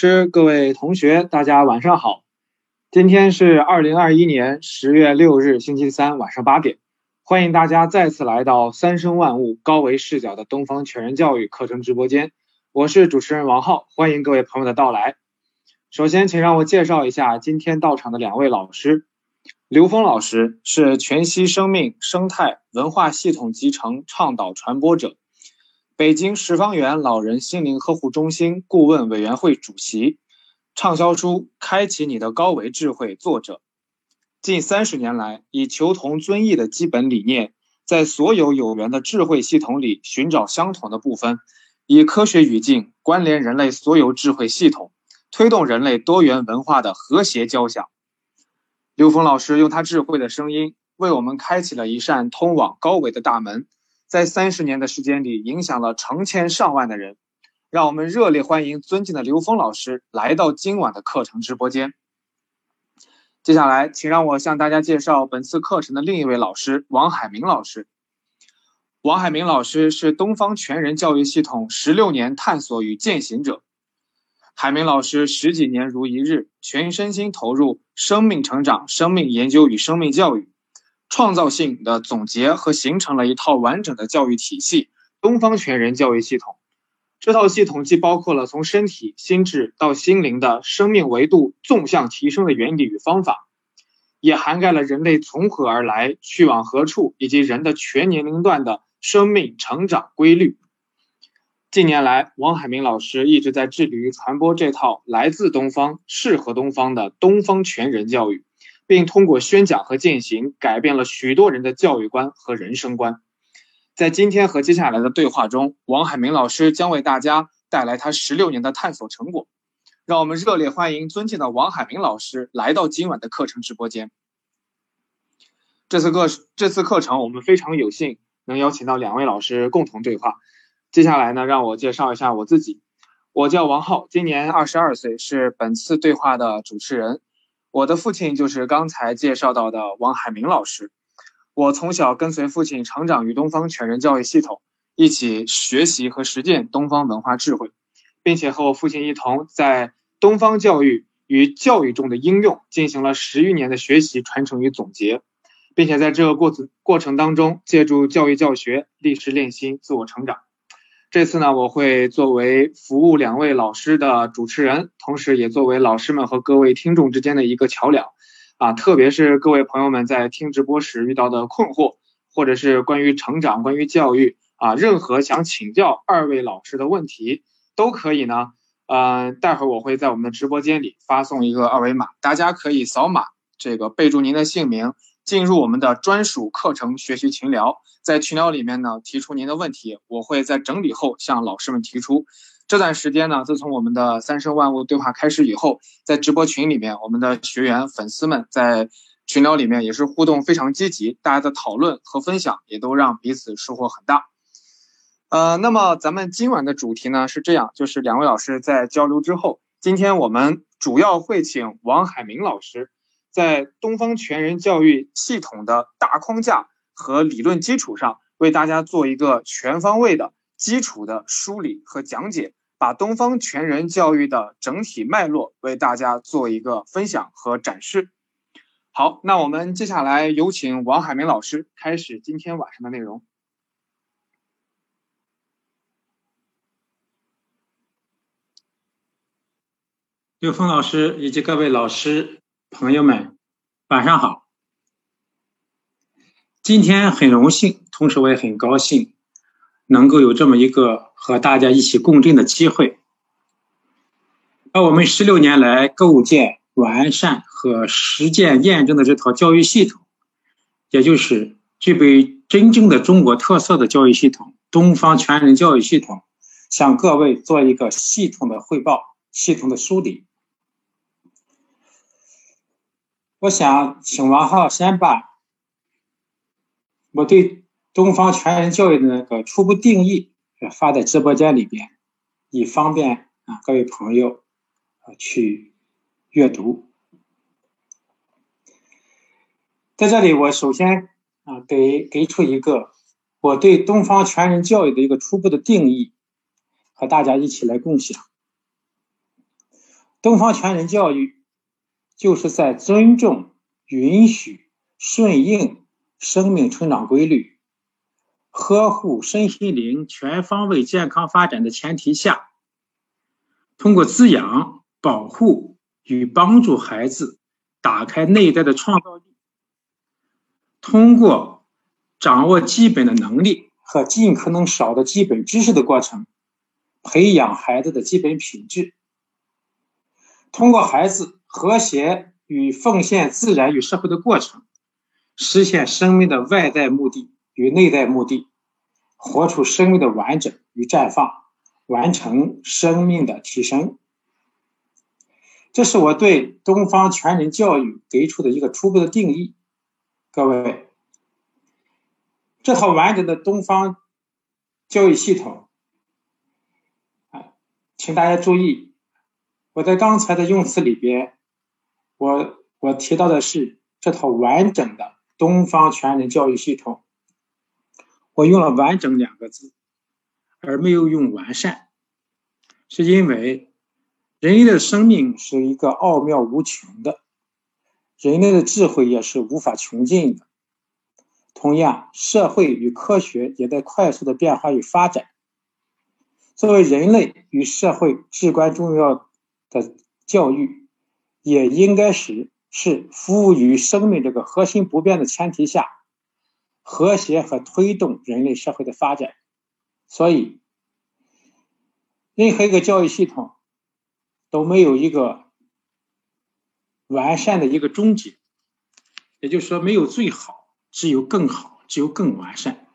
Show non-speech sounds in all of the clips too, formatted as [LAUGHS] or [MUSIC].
师、各位同学，大家晚上好。今天是二零二一年十月六日，星期三晚上八点，欢迎大家再次来到三生万物高维视角的东方全人教育课程直播间。我是主持人王浩，欢迎各位朋友的到来。首先，请让我介绍一下今天到场的两位老师。刘峰老师是全息生命生态文化系统集成倡导传播者。北京十方园老人心灵呵护中心顾问委员会主席，畅销书《开启你的高维智慧》作者，近三十年来以求同尊异的基本理念，在所有有缘的智慧系统里寻找相同的部分，以科学语境关联人类所有智慧系统，推动人类多元文化的和谐交响。刘峰老师用他智慧的声音，为我们开启了一扇通往高维的大门。在三十年的时间里，影响了成千上万的人。让我们热烈欢迎尊敬的刘峰老师来到今晚的课程直播间。接下来，请让我向大家介绍本次课程的另一位老师王海明老师。王海明老师是东方全人教育系统十六年探索与践行者。海明老师十几年如一日，全身心投入生命成长、生命研究与生命教育。创造性的总结和形成了一套完整的教育体系——东方全人教育系统。这套系统既包括了从身体、心智到心灵的生命维度纵向提升的原理与方法，也涵盖了人类从何而来、去往何处以及人的全年龄段的生命成长规律。近年来，王海明老师一直在致力于传播这套来自东方、适合东方的东方全人教育。并通过宣讲和践行，改变了许多人的教育观和人生观。在今天和接下来的对话中，王海明老师将为大家带来他十六年的探索成果。让我们热烈欢迎尊敬的王海明老师来到今晚的课程直播间。这次课这次课程，我们非常有幸能邀请到两位老师共同对话。接下来呢，让我介绍一下我自己。我叫王浩，今年二十二岁，是本次对话的主持人。我的父亲就是刚才介绍到的王海明老师。我从小跟随父亲成长于东方全人教育系统，一起学习和实践东方文化智慧，并且和我父亲一同在东方教育与教育中的应用进行了十余年的学习、传承与总结，并且在这个过程过程当中，借助教育教学、历史练心、自我成长。这次呢，我会作为服务两位老师的主持人，同时也作为老师们和各位听众之间的一个桥梁，啊，特别是各位朋友们在听直播时遇到的困惑，或者是关于成长、关于教育啊，任何想请教二位老师的问题，都可以呢，呃，待会儿我会在我们的直播间里发送一个二维码，大家可以扫码，这个备注您的姓名。进入我们的专属课程学习群聊，在群聊里面呢，提出您的问题，我会在整理后向老师们提出。这段时间呢，自从我们的三生万物对话开始以后，在直播群里面，我们的学员粉丝们在群聊里面也是互动非常积极，大家的讨论和分享也都让彼此收获很大。呃，那么咱们今晚的主题呢是这样，就是两位老师在交流之后，今天我们主要会请王海明老师。在东方全人教育系统的大框架和理论基础上，为大家做一个全方位的基础的梳理和讲解，把东方全人教育的整体脉络为大家做一个分享和展示。好，那我们接下来有请王海明老师开始今天晚上的内容。刘峰老师以及各位老师。朋友们，晚上好。今天很荣幸，同时我也很高兴，能够有这么一个和大家一起共振的机会，把我们十六年来构建、完善和实践验证的这套教育系统，也就是具备真正的中国特色的教育系统——东方全人教育系统，向各位做一个系统的汇报、系统的梳理。我想请王浩先把我对东方全人教育的那个初步定义发在直播间里边，以方便啊各位朋友啊去阅读。在这里，我首先啊给给出一个我对东方全人教育的一个初步的定义，和大家一起来共享。东方全人教育就是在尊重、允许、顺应生命成长规律，呵护身心灵全方位健康发展的前提下，通过滋养、保护与帮助孩子打开内在的创造力，通过掌握基本的能力和尽可能少的基本知识的过程，培养孩子的基本品质。通过孩子和谐与奉献自然与社会的过程，实现生命的外在目的与内在目的，活出生命的完整与绽放，完成生命的提升。这是我对东方全人教育给出的一个初步的定义。各位，这套完整的东方教育系统，啊，请大家注意。我在刚才的用词里边，我我提到的是这套完整的东方全人教育系统，我用了“完整”两个字，而没有用“完善”，是因为人类的生命是一个奥妙无穷的，人类的智慧也是无法穷尽的。同样，社会与科学也在快速的变化与发展。作为人类与社会至关重要。的教育也应该是是服务于生命这个核心不变的前提下，和谐和推动人类社会的发展。所以，任何一个教育系统都没有一个完善的一个终结，也就是说，没有最好，只有更好，只有更完善。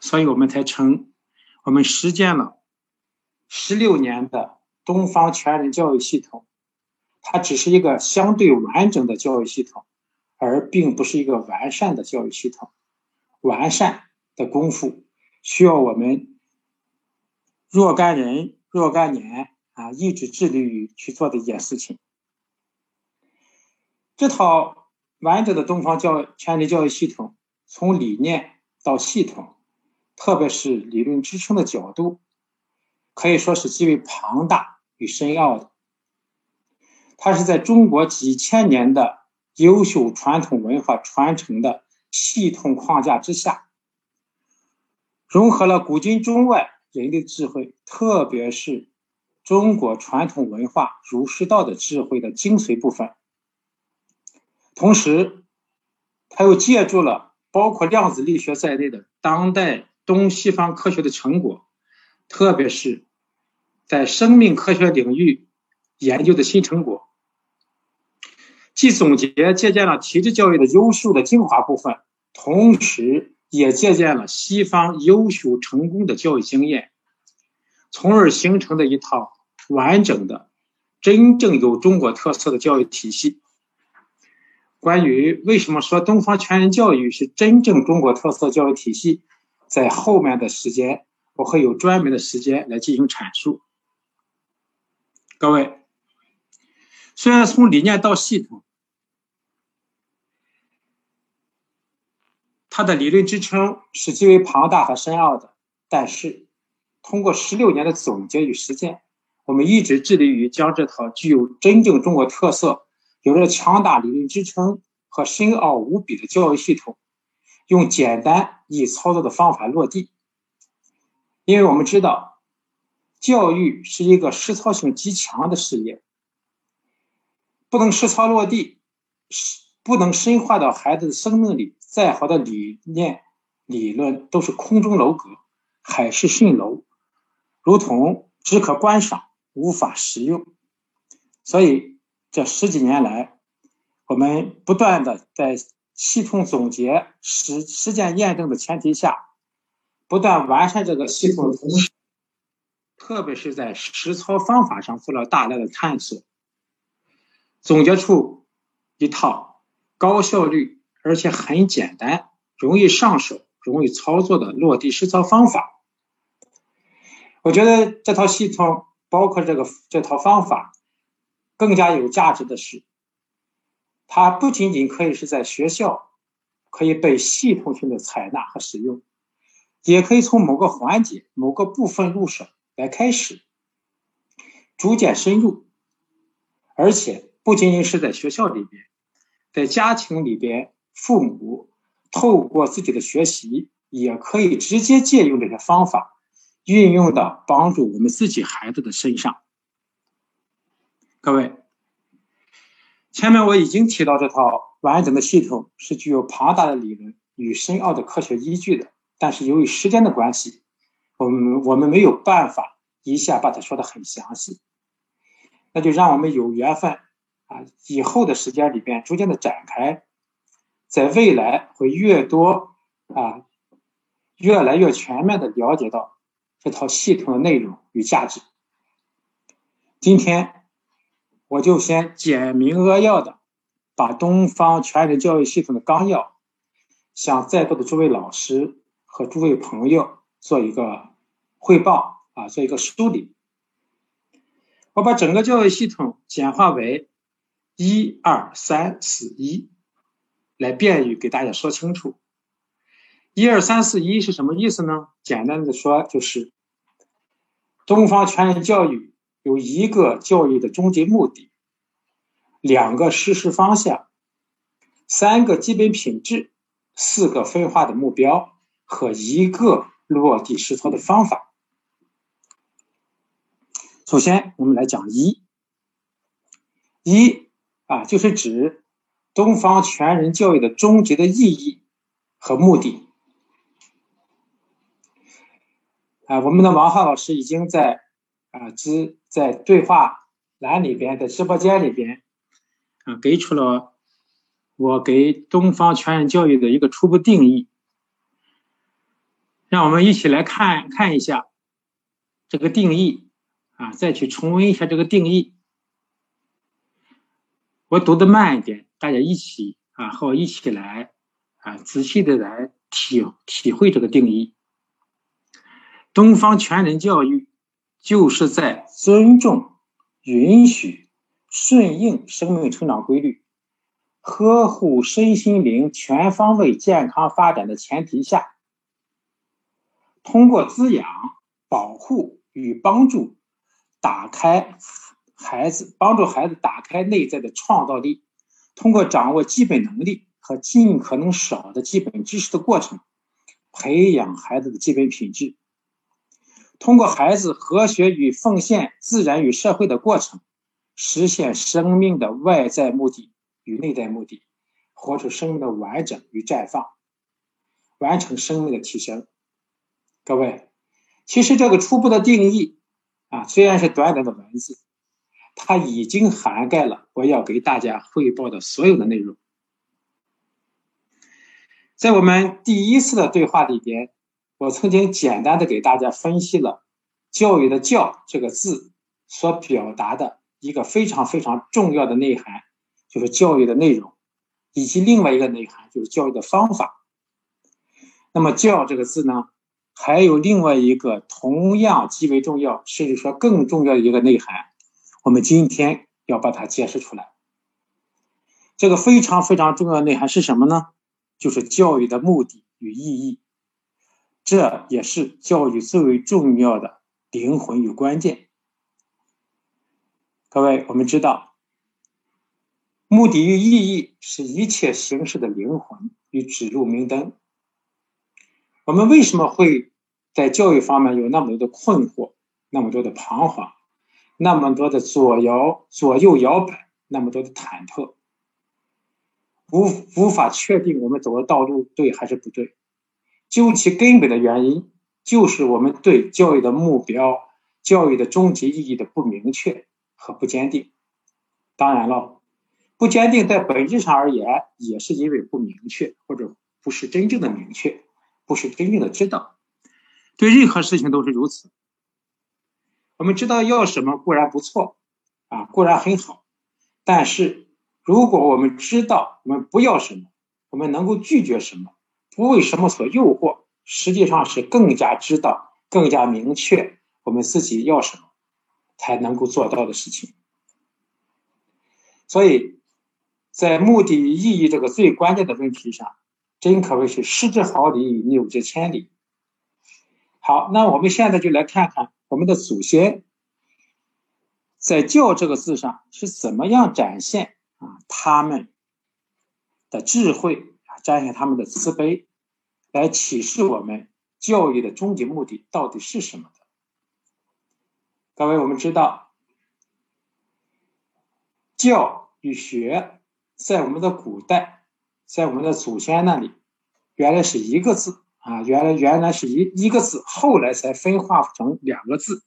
所以我们才称我们实践了十六年的。东方全人教育系统，它只是一个相对完整的教育系统，而并不是一个完善的教育系统。完善的功夫需要我们若干人、若干年啊，一直致力于去做的一件事情。这套完整的东方教全人教育系统，从理念到系统，特别是理论支撑的角度。可以说是极为庞大与深奥的。它是在中国几千年的优秀传统文化传承的系统框架之下，融合了古今中外人类智慧，特别是中国传统文化儒释道的智慧的精髓部分。同时，它又借助了包括量子力学在内的当代东西方科学的成果，特别是。在生命科学领域研究的新成果，既总结借鉴了体制教育的优秀的精华部分，同时也借鉴了西方优秀成功的教育经验，从而形成的一套完整的、真正有中国特色的教育体系。关于为什么说东方全人教育是真正中国特色教育体系，在后面的时间我会有专门的时间来进行阐述。各位，虽然从理念到系统，它的理论支撑是极为庞大和深奥的，但是通过十六年的总结与实践，我们一直致力于将这套具有真正中国特色、有着强大理论支撑和深奥无比的教育系统，用简单易操作的方法落地。因为我们知道。教育是一个实操性极强的事业，不能实操落地，不能深化到孩子的生命里，再好的理念、理论都是空中楼阁、海市蜃楼，如同只可观赏，无法实用。所以这十几年来，我们不断的在系统总结、实实践验证的前提下，不断完善这个系统的同时。特别是在实操方法上做了大量的探索，总结出一套高效率而且很简单、容易上手、容易操作的落地实操方法。我觉得这套系统，包括这个这套方法，更加有价值的是，它不仅仅可以是在学校可以被系统性的采纳和使用，也可以从某个环节、某个部分入手。来开始，逐渐深入，而且不仅仅是在学校里边，在家庭里边，父母透过自己的学习，也可以直接借用这些方法，运用到帮助我们自己孩子的身上。各位，前面我已经提到，这套完整的系统是具有庞大的理论与深奥的科学依据的。但是由于时间的关系，我们我们没有办法一下把它说的很详细。那就让我们有缘分啊，以后的时间里边逐渐的展开，在未来会越多啊，越来越全面的了解到这套系统的内容与价值。今天。我就先简明扼要的把东方全人教育系统的纲要，向在座的诸位老师和诸位朋友做一个汇报啊，做一个梳理。我把整个教育系统简化为一二三四一，来便于给大家说清楚。一二三四一是什么意思呢？简单的说，就是东方全人教育。有一个教育的终极目的，两个实施方向，三个基本品质，四个分化的目标和一个落地实操的方法。首先，我们来讲一，一啊，就是指东方全人教育的终极的意义和目的。啊，我们的王浩老师已经在。啊，只在对话栏里边，在直播间里边，啊，给出了我给东方全人教育的一个初步定义。让我们一起来看看一下这个定义，啊，再去重温一下这个定义。我读的慢一点，大家一起啊，和我一起来啊，仔细的来体体会这个定义。东方全人教育。就是在尊重、允许、顺应生命成长规律，呵护身心灵全方位健康发展的前提下，通过滋养、保护与帮助，打开孩子，帮助孩子打开内在的创造力，通过掌握基本能力和尽可能少的基本知识的过程，培养孩子的基本品质。通过孩子和谐与奉献自然与社会的过程，实现生命的外在目的与内在目的，活出生命的完整与绽放，完成生命的提升。各位，其实这个初步的定义啊，虽然是短短的文字，它已经涵盖了我要给大家汇报的所有的内容。在我们第一次的对话里边。我曾经简单的给大家分析了“教育”的“教”这个字所表达的一个非常非常重要的内涵，就是教育的内容，以及另外一个内涵就是教育的方法。那么“教”这个字呢，还有另外一个同样极为重要，甚至说更重要的一个内涵，我们今天要把它揭示出来。这个非常非常重要的内涵是什么呢？就是教育的目的与意义。这也是教育最为重要的灵魂与关键。各位，我们知道，目的与意义是一切形式的灵魂与指路明灯。我们为什么会在教育方面有那么多的困惑，那么多的彷徨，那么多的左摇左右摇摆，那么多的忐忑，无无法确定我们走的道路对还是不对？究其根本的原因，就是我们对教育的目标、教育的终极意义的不明确和不坚定。当然了，不坚定在本质上而言，也是因为不明确，或者不是真正的明确，不是真正的知道。对任何事情都是如此。我们知道要什么固然不错，啊，固然很好，但是如果我们知道我们不要什么，我们能够拒绝什么。不为什么所诱惑，实际上是更加知道、更加明确我们自己要什么，才能够做到的事情。所以，在目的与意义这个最关键的问题上，真可谓是失之毫厘，谬之千里。好，那我们现在就来看看我们的祖先在“教”这个字上是怎么样展现啊他们的智慧啊，展现他们的慈悲，来启示我们教育的终极目的到底是什么的？各位，我们知道，教与学在我们的古代，在我们的祖先那里，原来是一个字啊，原来原来是一一个字，后来才分化成两个字。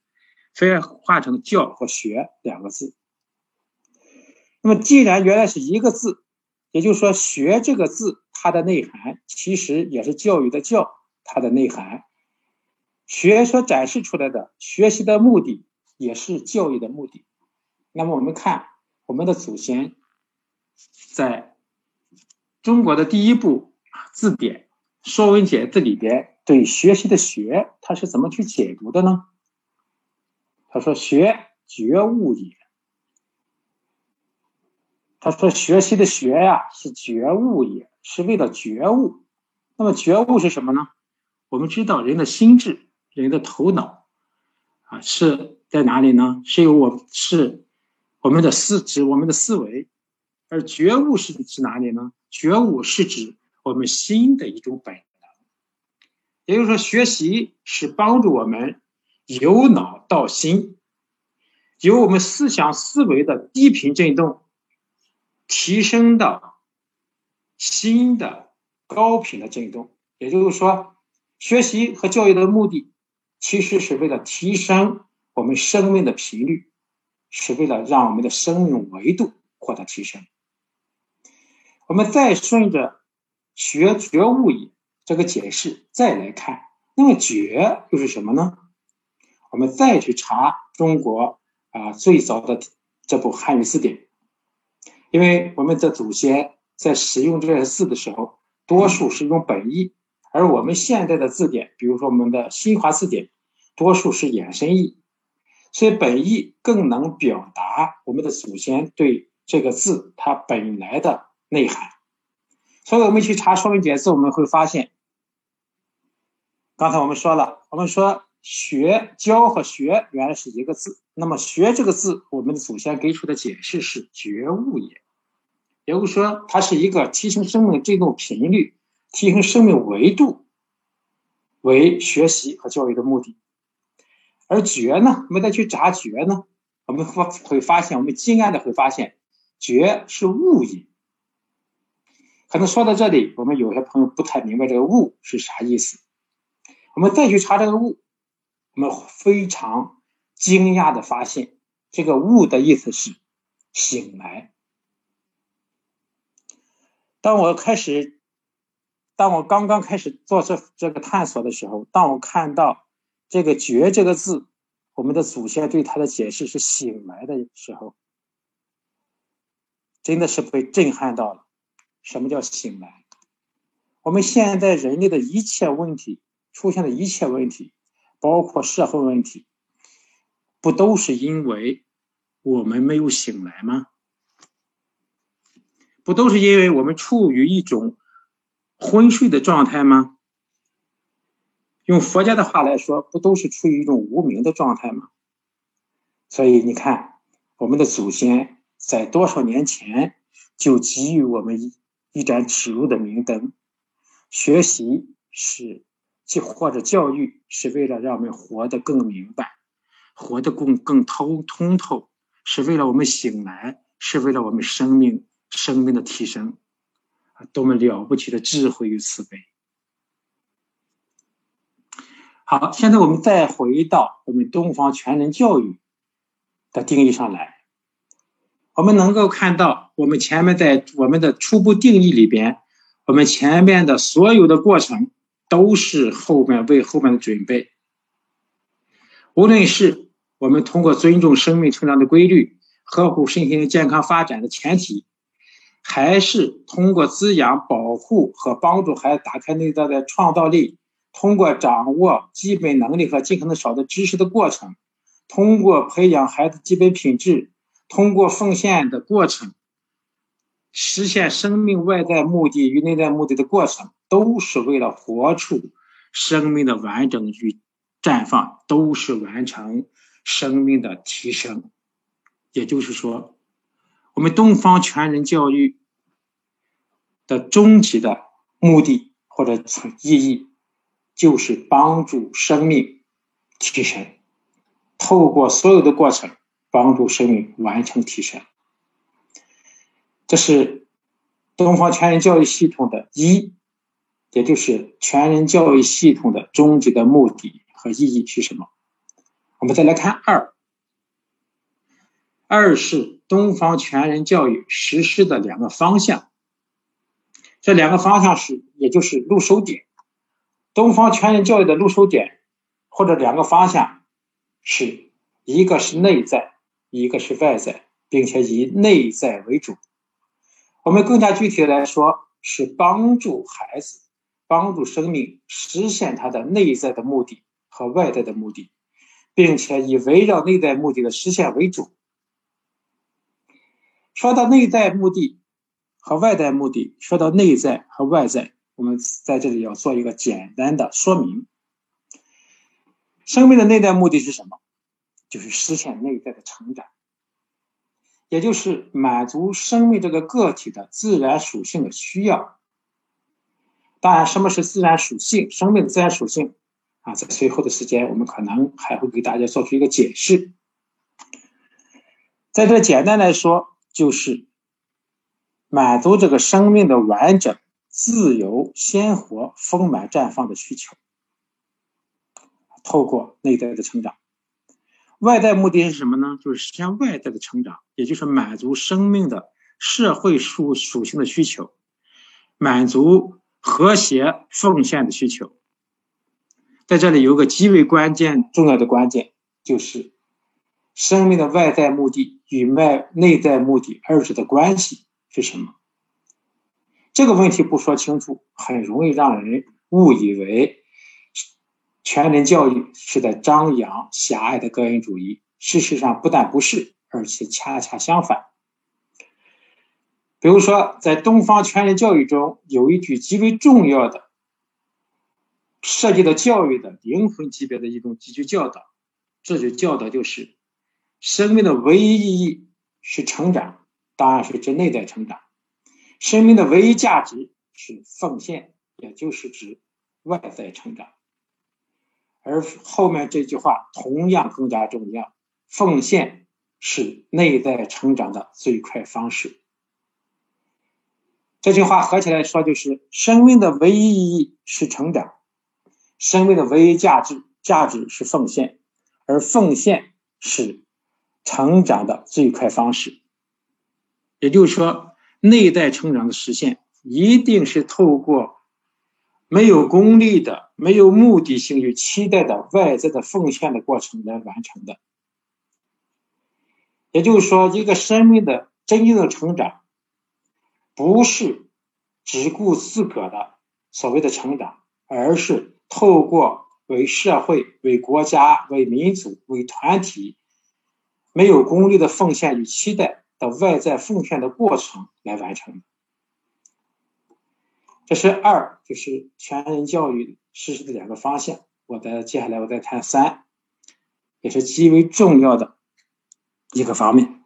分化成“教”和“学”两个字。那么，既然原来是一个字，也就是说，“学”这个字它的内涵其实也是教育的“教”，它的内涵。学所展示出来的学习的目的，也是教育的目的。那么，我们看我们的祖先在中国的第一部字典《说文解字》里边，对学习的“学”它是怎么去解读的呢？他说：“学觉悟也。”他说：“学习的学呀，是觉悟也，是为了觉悟。那么觉悟是什么呢？我们知道，人的心智、人的头脑啊，是在哪里呢？是由我是我们的思指我们的思维，而觉悟是指哪里呢？觉悟是指我们心的一种本能。也就是说，学习是帮助我们。”由脑到心，由我们思想思维的低频振动，提升到心的高频的振动。也就是说，学习和教育的目的，其实是为了提升我们生命的频率，是为了让我们的生命维度获得提升。我们再顺着“学觉悟也”这个解释再来看，那么“觉”又是什么呢？我们再去查中国啊最早的这部汉语字典，因为我们的祖先在使用这些字的时候，多数是用本意，而我们现在的字典，比如说我们的新华字典，多数是衍生意，所以本意更能表达我们的祖先对这个字它本来的内涵。所以我们去查《说文解字》，我们会发现，刚才我们说了，我们说。学教和学原来是一个字，那么学这个字，我们的祖先给出的解释是觉悟也，也就是说，它是一个提升生命振动频率、提升生命维度为学习和教育的目的。而觉呢，我们再去查觉呢，我们会会发现，我们惊讶的会发现，觉是悟也。可能说到这里，我们有些朋友不太明白这个物是啥意思，我们再去查这个物。我们非常惊讶的发现，这个“物”的意思是醒来。当我开始，当我刚刚开始做这这个探索的时候，当我看到这个“觉”这个字，我们的祖先对它的解释是醒来的时候，真的是被震撼到了。什么叫醒来？我们现在人类的一切问题出现的一切问题。包括社会问题，不都是因为我们没有醒来吗？不都是因为我们处于一种昏睡的状态吗？用佛家的话来说，不都是处于一种无名的状态吗？所以你看，我们的祖先在多少年前就给予我们一盏指路的明灯，学习是。就或者教育是为了让我们活得更明白，活得更更通通透，是为了我们醒来，是为了我们生命生命的提升，啊，多么了不起的智慧与慈悲！好，现在我们再回到我们东方全人教育的定义上来，我们能够看到，我们前面在我们的初步定义里边，我们前面的所有的过程。都是后面为后面的准备。无论是我们通过尊重生命成长的规律，呵护身心健康发展的前提，还是通过滋养、保护和帮助孩子打开内在的创造力，通过掌握基本能力和尽可能少的知识的过程，通过培养孩子基本品质，通过奉献的过程。实现生命外在目的与内在目的的过程，都是为了活出生命的完整与绽放，都是完成生命的提升。也就是说，我们东方全人教育的终极的目的或者意义，就是帮助生命提升，透过所有的过程，帮助生命完成提升。这是东方全人教育系统的一，也就是全人教育系统的终极的目的和意义是什么？我们再来看二，二是东方全人教育实施的两个方向，这两个方向是，也就是入手点。东方全人教育的入手点或者两个方向是一个是内在，一个是外在，并且以内在为主。我们更加具体的来说，是帮助孩子、帮助生命实现他的内在的目的和外在的目的，并且以围绕内在目的的实现为主。说到内在目的和外在目的，说到内在和外在，我们在这里要做一个简单的说明：生命的内在目的是什么？就是实现内在的成长。也就是满足生命这个个体的自然属性的需要。当然，什么是自然属性？生命的自然属性啊，在随后的时间，我们可能还会给大家做出一个解释。在这简单来说，就是满足这个生命的完整、自由、鲜活、丰满、绽放的需求，透过内在的成长。外在目的是什么呢？就是实现外在的成长，也就是满足生命的社会属属性的需求，满足和谐奉献的需求。在这里有个极为关键、重要的关键，就是生命的外在目的与外内在目的二者的关系是什么？这个问题不说清楚，很容易让人误以为。全人教育是在张扬狭隘的个人主义，事实上不但不是，而且恰恰相反。比如说，在东方全人教育中，有一句极为重要的、涉及到教育的灵魂级别的一种几句教导，这句教导就是：生命的唯一意义是成长，当然是指内在成长；生命的唯一价值是奉献，也就是指外在成长。而后面这句话同样更加重要，奉献是内在成长的最快方式。这句话合起来说就是：生命的唯一意义是成长，生命的唯一价值价值是奉献，而奉献是成长的最快方式。也就是说，内在成长的实现一定是透过。没有功利的、没有目的性与期待的外在的奉献的过程来完成的。也就是说，一个生命的真正的成长，不是只顾自个的所谓的成长，而是透过为社会、为国家、为民族、为团体，没有功利的奉献与期待的外在奉献的过程来完成的。这是二，就是全人教育实施的两个方向。我再接下来我再谈三，也是极为重要的一个方面，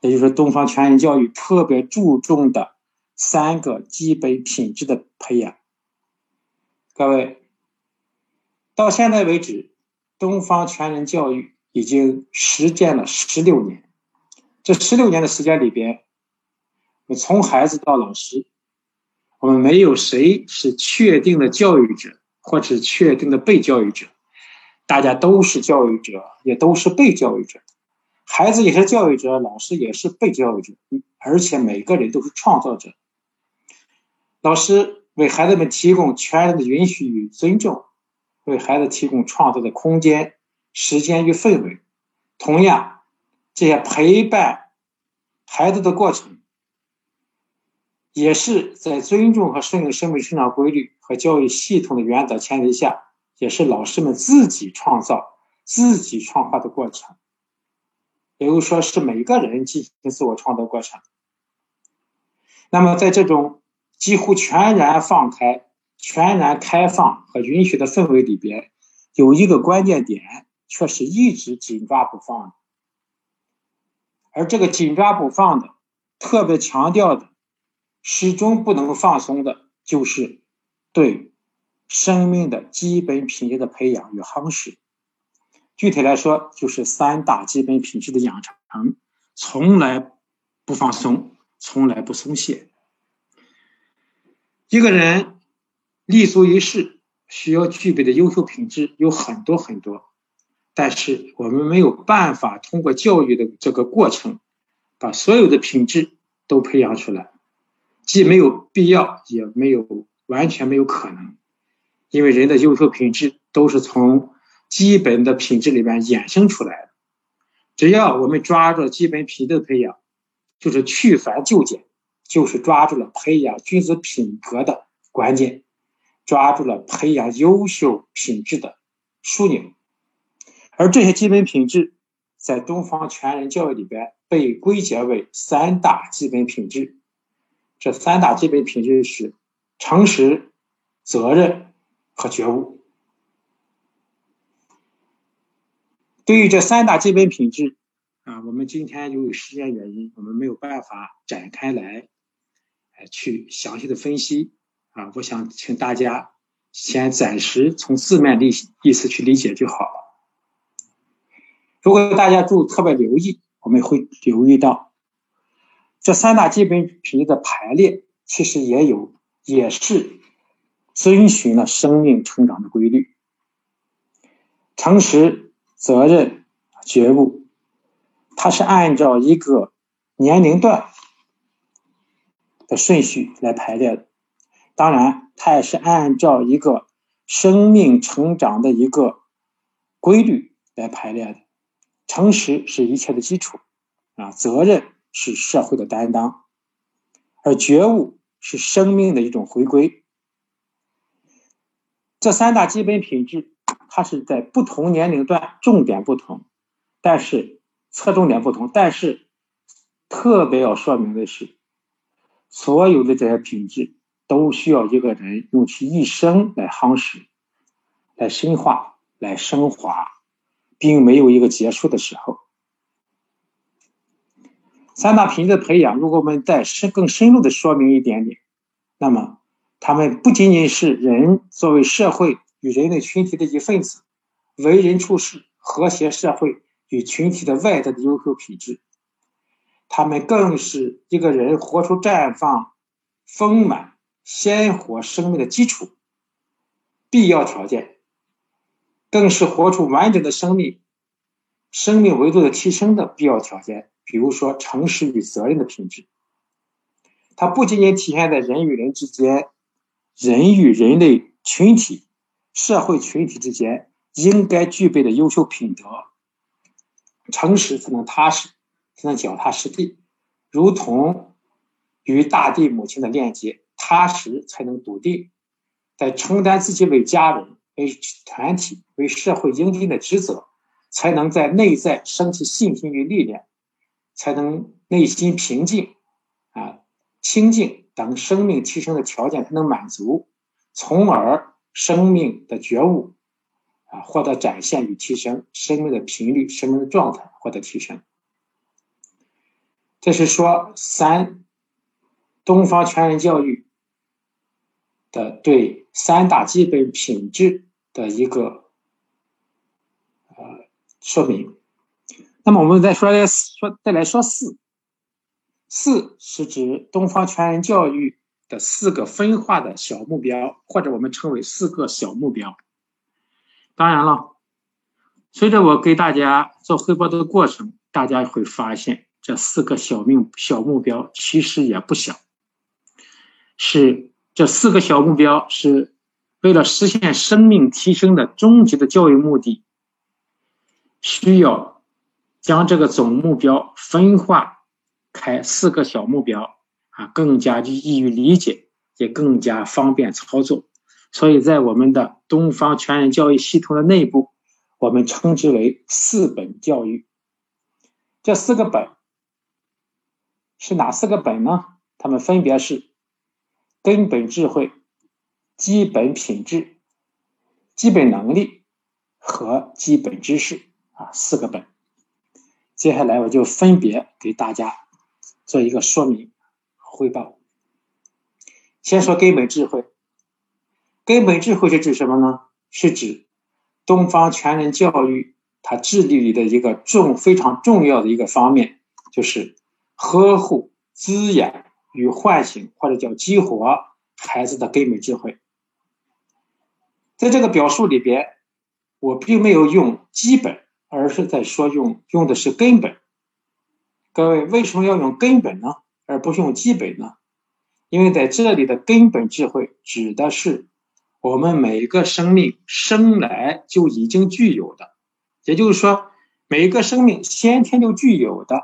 也就是说东方全人教育特别注重的三个基本品质的培养。各位，到现在为止，东方全人教育已经实践了十六年。这十六年的时间里边，从孩子到老师。我们没有谁是确定的教育者，或者确定的被教育者，大家都是教育者，也都是被教育者。孩子也是教育者，老师也是被教育者，而且每个人都是创造者。老师为孩子们提供全然的允许与尊重，为孩子提供创造的空间、时间与氛围。同样，这些陪伴孩子的过程。也是在尊重和顺应生命生长规律和教育系统的原则前提下，也是老师们自己创造、自己创化的过程。也就是说，是每个人进行自我创造过程。那么，在这种几乎全然放开、全然开放和允许的氛围里边，有一个关键点，却是一直紧抓不放的，而这个紧抓不放的、特别强调的、始终不能放松的，就是对生命的基本品质的培养与夯实。具体来说，就是三大基本品质的养成，从来不放松，从来不松懈。一个人立足于世，需要具备的优秀品质有很多很多。但是我们没有办法通过教育的这个过程，把所有的品质都培养出来，既没有必要，也没有完全没有可能，因为人的优秀品质都是从基本的品质里边衍生出来的。只要我们抓住基本品质的培养，就是去繁就简，就是抓住了培养君子品格的关键，抓住了培养优秀品质的枢纽。而这些基本品质，在东方全人教育里边被归结为三大基本品质。这三大基本品质是诚实、责任和觉悟。对于这三大基本品质，啊，我们今天由于时间原因，我们没有办法展开来，哎，去详细的分析。啊，我想请大家先暂时从字面的意思去理解就好了。如果大家注特别留意，我们会留意到，这三大基本品质的排列，其实也有，也是遵循了生命成长的规律。诚实、责任、觉悟，它是按照一个年龄段的顺序来排列的。当然，它也是按照一个生命成长的一个规律来排列的。诚实是一切的基础，啊，责任是社会的担当，而觉悟是生命的一种回归。这三大基本品质，它是在不同年龄段重点不同，但是侧重点不同，但是特别要说明的是，所有的这些品质都需要一个人用其一生来夯实、来深化、来升华。并没有一个结束的时候。三大品质的培养，如果我们再深更深入的说明一点点，那么他们不仅仅是人作为社会与人类群体的一份子，为人处事和谐社会与群体的外在的优秀品质，他们更是一个人活出绽放、丰满、鲜活生命的基础、必要条件。更是活出完整的生命、生命维度的提升的必要条件。比如说，诚实与责任的品质，它不仅仅体现在人与人之间、人与人类群体、社会群体之间应该具备的优秀品德。诚实才能踏实，才能脚踏实地，如同与大地母亲的链接；踏实才能笃定，在承担自己为家人。为团体、为社会应尽的职责，才能在内在升起信心与力量，才能内心平静、啊清净等生命提升的条件才能满足，从而生命的觉悟啊获得展现与提升，生命的频率、生命的状态获得提升。这是说三东方全人教育的对三大基本品质。的一个呃说明，那么我们再说来说再来说四，四是指东方全人教育的四个分化的小目标，或者我们称为四个小目标。当然了，随着我给大家做汇报的过程，大家会发现这四个小命小目标其实也不小，是这四个小目标是。为了实现生命提升的终极的教育目的，需要将这个总目标分化开四个小目标啊，更加易于理解，也更加方便操作。所以在我们的东方全人教育系统的内部，我们称之为四本教育。这四个本是哪四个本呢？它们分别是根本智慧。基本品质、基本能力和基本知识啊，四个本。接下来我就分别给大家做一个说明汇报。先说根本智慧，根本智慧是指什么呢？是指东方全人教育它致力里的一个重非常重要的一个方面，就是呵护、滋养与唤醒，或者叫激活孩子的根本智慧。在这个表述里边，我并没有用基本。而是在说用用的是根本。各位为什么要用根本呢？而不是用基本呢？因为在这里的根本智慧指的是我们每一个生命生来就已经具有的，也就是说，每个生命先天就具有的，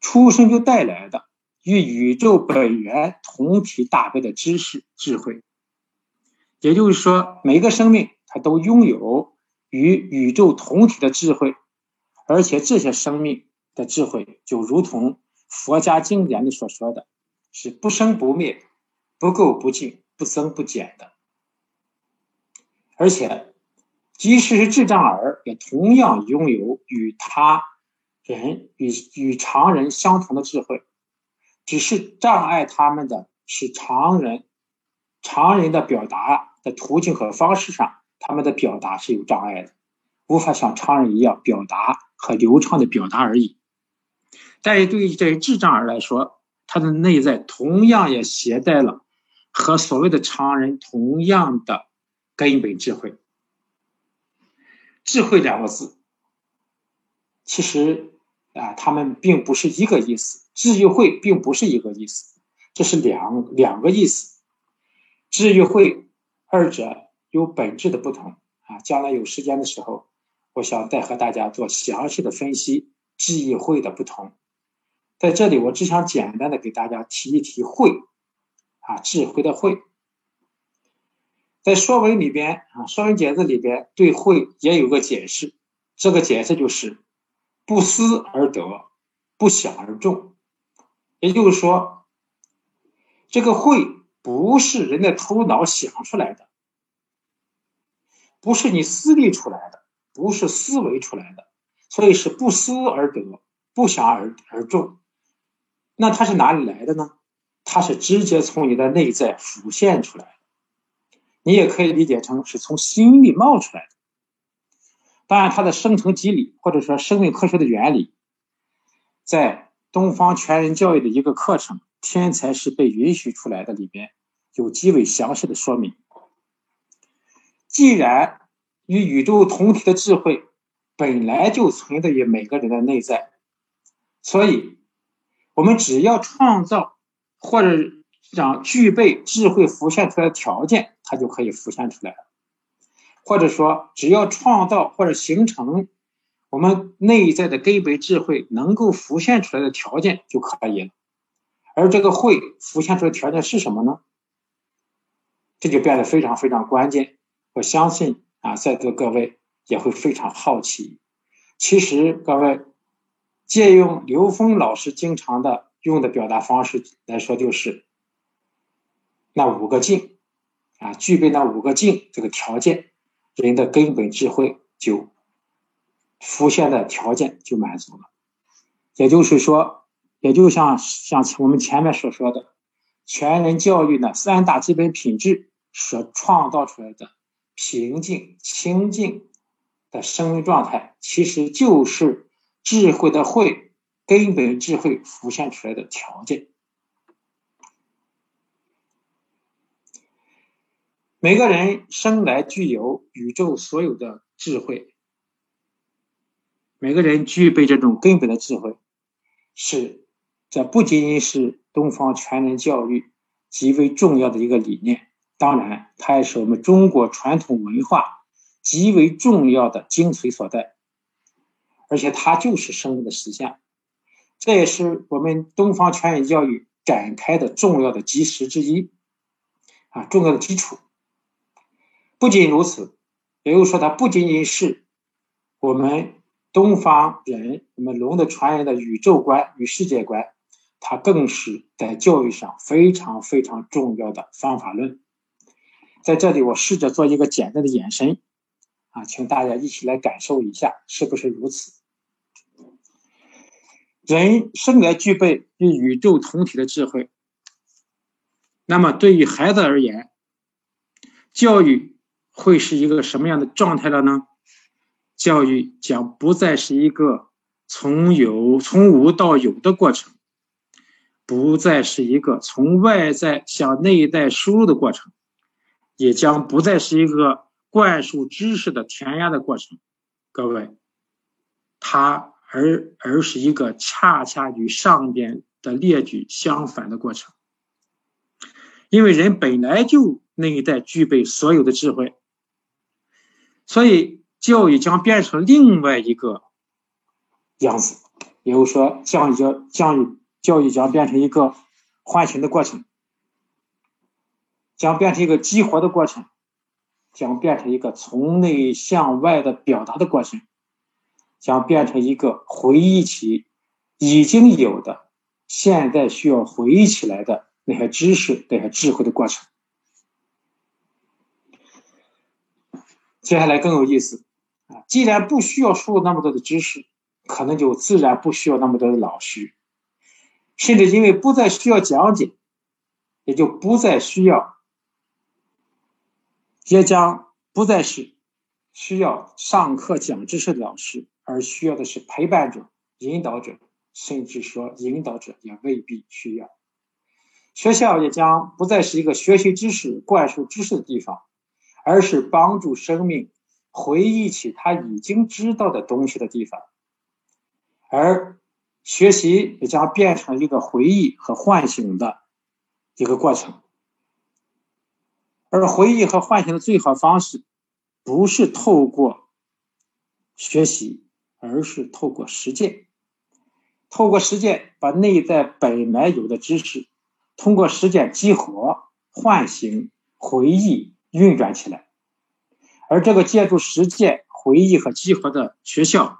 出生就带来的与宇宙本源同体大悲的知识智慧。也就是说，每个生命它都拥有。与宇宙同体的智慧，而且这些生命的智慧就如同佛家经典里所说的，是不生不灭、不垢不净、不增不减的。而且，即使是智障儿，也同样拥有与他人与与常人相同的智慧，只是障碍他们的是常人，常人的表达的途径和方式上。他们的表达是有障碍的，无法像常人一样表达和流畅的表达而已。但是对于这些智障儿来说，他的内在同样也携带了和所谓的常人同样的根本智慧。智慧两个字，其实啊，他们并不是一个意思。智与慧并不是一个意思，这是两两个意思。智与慧二者。有本质的不同啊！将来有时间的时候，我想再和大家做详细的分析智慧的不同。在这里，我只想简单的给大家提一提“慧”啊，智慧的“慧”。在《说文》里边啊，《说文解字》里边对“慧”也有个解释，这个解释就是“不思而得，不想而中”。也就是说，这个“慧”不是人的头脑想出来的。不是你思虑出来的，不是思维出来的，所以是不思而得，不想而而中。那它是哪里来的呢？它是直接从你的内在浮现出来的。你也可以理解成是从心里冒出来的。当然，它的生成机理或者说生命科学的原理，在东方全人教育的一个课程《天才是被允许出来的》里边有极为详细的说明。既然与宇宙同体的智慧本来就存在于每个人的内在，所以，我们只要创造或者想具备智慧浮现出来的条件，它就可以浮现出来了。或者说，只要创造或者形成我们内在的根本智慧能够浮现出来的条件就可以了。而这个会浮现出来的条件是什么呢？这就变得非常非常关键。我相信啊，在座各位也会非常好奇。其实，各位借用刘峰老师经常的用的表达方式来说，就是那五个境啊，具备那五个境这个条件，人的根本智慧就浮现的条件就满足了。也就是说，也就像像我们前面所说的，全人教育的三大基本品质所创造出来的。平静、清净的生命状态，其实就是智慧的慧根本智慧浮现出来的条件。每个人生来具有宇宙所有的智慧，每个人具备这种根本的智慧，是这不仅仅是东方全人教育极为重要的一个理念。当然，它也是我们中国传统文化极为重要的精髓所在，而且它就是生命的实现，这也是我们东方全人教育展开的重要的基石之一，啊，重要的基础。不仅如此，也就是说，它不仅仅是我们东方人、我们龙的传人的宇宙观与世界观，它更是在教育上非常非常重要的方法论。在这里，我试着做一个简单的延伸，啊，请大家一起来感受一下，是不是如此？人生来具备与宇宙同体的智慧，那么对于孩子而言，教育会是一个什么样的状态了呢？教育将不再是一个从有从无到有的过程，不再是一个从外在向内在输入的过程，也将不再是一个灌输知识的填鸭的过程。各位，它。而而是一个恰恰与上边的列举相反的过程，因为人本来就内在具备所有的智慧，所以教育将变成另外一个样子，也就是说，教育教教育教育将变成一个唤醒的过程，将变成一个激活的过程，将变成一个从内向外的表达的过程。将变成一个回忆起已经有的、现在需要回忆起来的那些知识、那些智慧的过程。接下来更有意思啊！既然不需要输入那么多的知识，可能就自然不需要那么多的老师，甚至因为不再需要讲解，也就不再需要，也将不再是需要上课讲知识的老师。而需要的是陪伴者、引导者，甚至说引导者也未必需要。学校也将不再是一个学习知识、灌输知识的地方，而是帮助生命回忆起他已经知道的东西的地方。而学习也将变成一个回忆和唤醒的一个过程。而回忆和唤醒的最好方式，不是透过学习。而是透过实践，透过实践把内在本来有的知识，通过实践激活、唤醒、回忆、运转起来。而这个借助实践、回忆和激活的学校，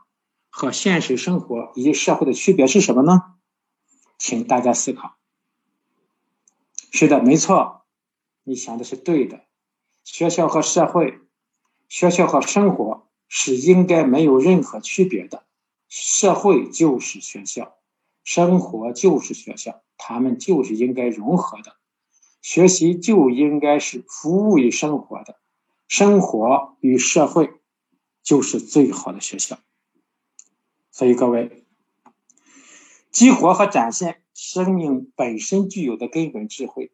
和现实生活以及社会的区别是什么呢？请大家思考。是的，没错，你想的是对的。学校和社会，学校和生活。是应该没有任何区别的，社会就是学校，生活就是学校，他们就是应该融合的。学习就应该是服务于生活的，生活与社会就是最好的学校。所以各位，激活和展现生命本身具有的根本智慧，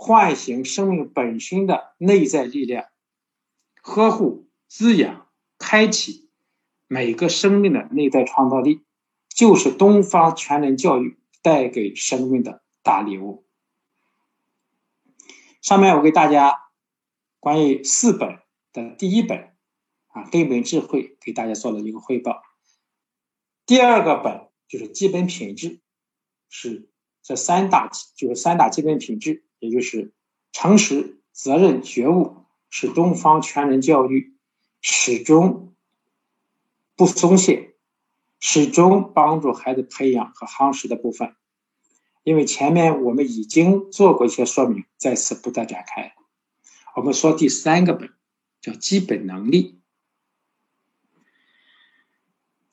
唤醒生命本身的内在力量，呵护滋养。开启每个生命的内在创造力，就是东方全人教育带给生命的大礼物。上面我给大家关于四本的第一本啊根本智慧给大家做了一个汇报。第二个本就是基本品质，是这三大就是三大基本品质，也就是诚实、责任、觉悟，是东方全人教育。始终不松懈，始终帮助孩子培养和夯实的部分。因为前面我们已经做过一些说明，在此不再展开。我们说第三个本叫基本能力。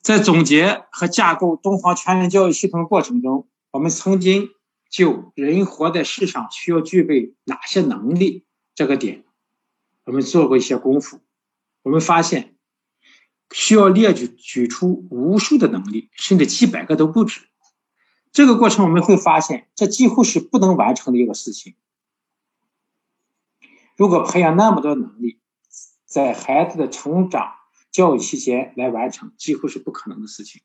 在总结和架构东方全人教育系统的过程中，我们曾经就人活在世上需要具备哪些能力这个点，我们做过一些功夫。我们发现，需要列举举出无数的能力，甚至几百个都不止。这个过程我们会发现，这几乎是不能完成的一个事情。如果培养那么多能力，在孩子的成长教育期间来完成，几乎是不可能的事情。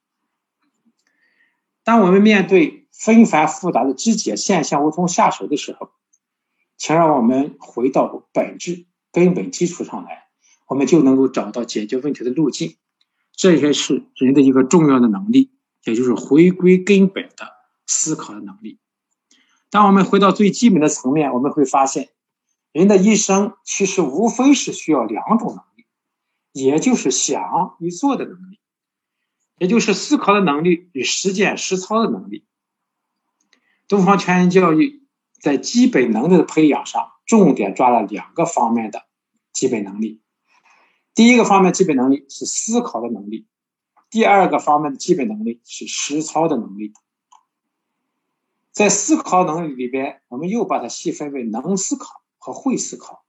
当我们面对纷繁复杂的肢解现象无从下手的时候，请让我们回到本质、根本基础上来。我们就能够找到解决问题的路径，这些是人的一个重要的能力，也就是回归根本的思考的能力。当我们回到最基本的层面，我们会发现，人的一生其实无非是需要两种能力，也就是想与做的能力，也就是思考的能力与实践实操的能力。东方全人教育在基本能力的培养上，重点抓了两个方面的基本能力。第一个方面基本能力是思考的能力，第二个方面的基本能力是实操的能力。在思考能力里边，我们又把它细分为能思考和会思考。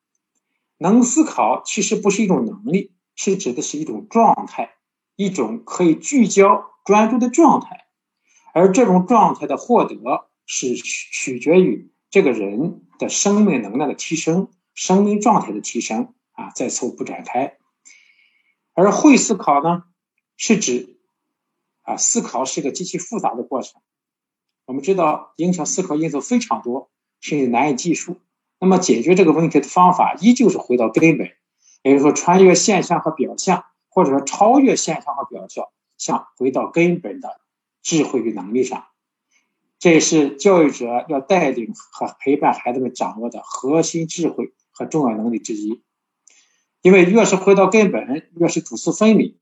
能思考其实不是一种能力，是指的是一种状态，一种可以聚焦专注的状态。而这种状态的获得是取决于这个人的生命能量的提升、生命状态的提升啊，在此不展开。而会思考呢，是指啊，思考是个极其复杂的过程。我们知道，影响思考因素非常多，甚至难以计数。那么解决这个问题的方法依旧是回到根本，也就是说穿越现象和表象，或者说超越现象和表象，向回到根本的智慧与能力上。这也是教育者要带领和陪伴孩子们掌握的核心智慧和重要能力之一。因为越是回到根本，越是主次分明；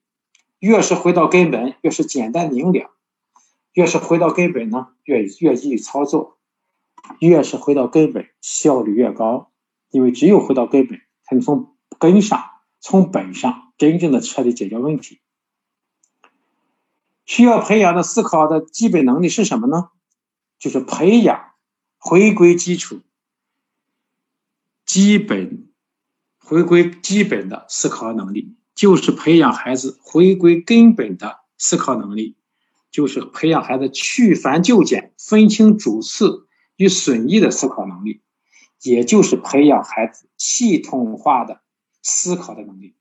越是回到根本，越是简单明了；越是回到根本呢，越越易于操作。越是回到根本，效率越高，因为只有回到根本，才能从根上、从本上真正的彻底解决问题。需要培养的思考的基本能力是什么呢？就是培养回归基础、基本回归基本的思考能力，就是培养孩子回归根本的思考能力，就是培养孩子去繁就简、分清主次。与损益的思考能力，也就是培养孩子系统化的思考的能力。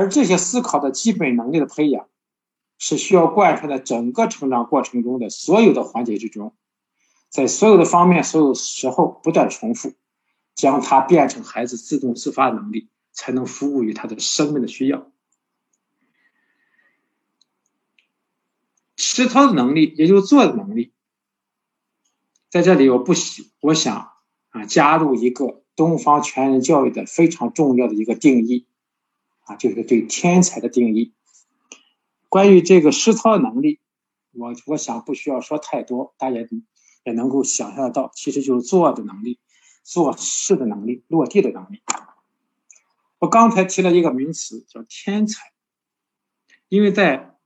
而这些思考的基本能力的培养，是需要贯穿在整个成长过程中的所有的环节之中，在所有的方面、所有时候不断重复，将它变成孩子自动自发能力，才能服务于他的生命的需要。实操的能力，也就是做的能力。在这里，我不喜，我想啊，加入一个东方全人教育的非常重要的一个定义，就是对天才的定义。关于这个实操能力，我我想不需要说太多，大家也能够想象得到，其实就是做的能力、做事的能力、落地的能力。我刚才提了一个名词叫天才，因为在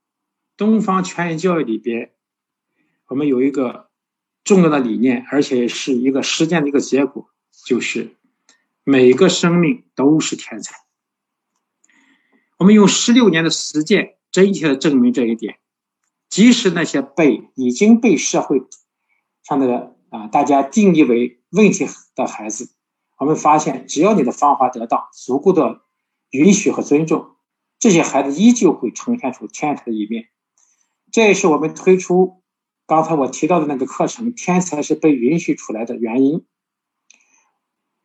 东方全人教育里边，我们有一个。重要的理念，而且是一个实践的一个结果，就是每个生命都是天才。我们用十六年的实践，真切的证明这一点。即使那些被已经被社会上的啊大家定义为问题的孩子，我们发现，只要你的方法得到足够的允许和尊重，这些孩子依旧会呈现出天才的一面。这也是我们推出。刚才我提到的那个课程，天才是被允许出来的原因，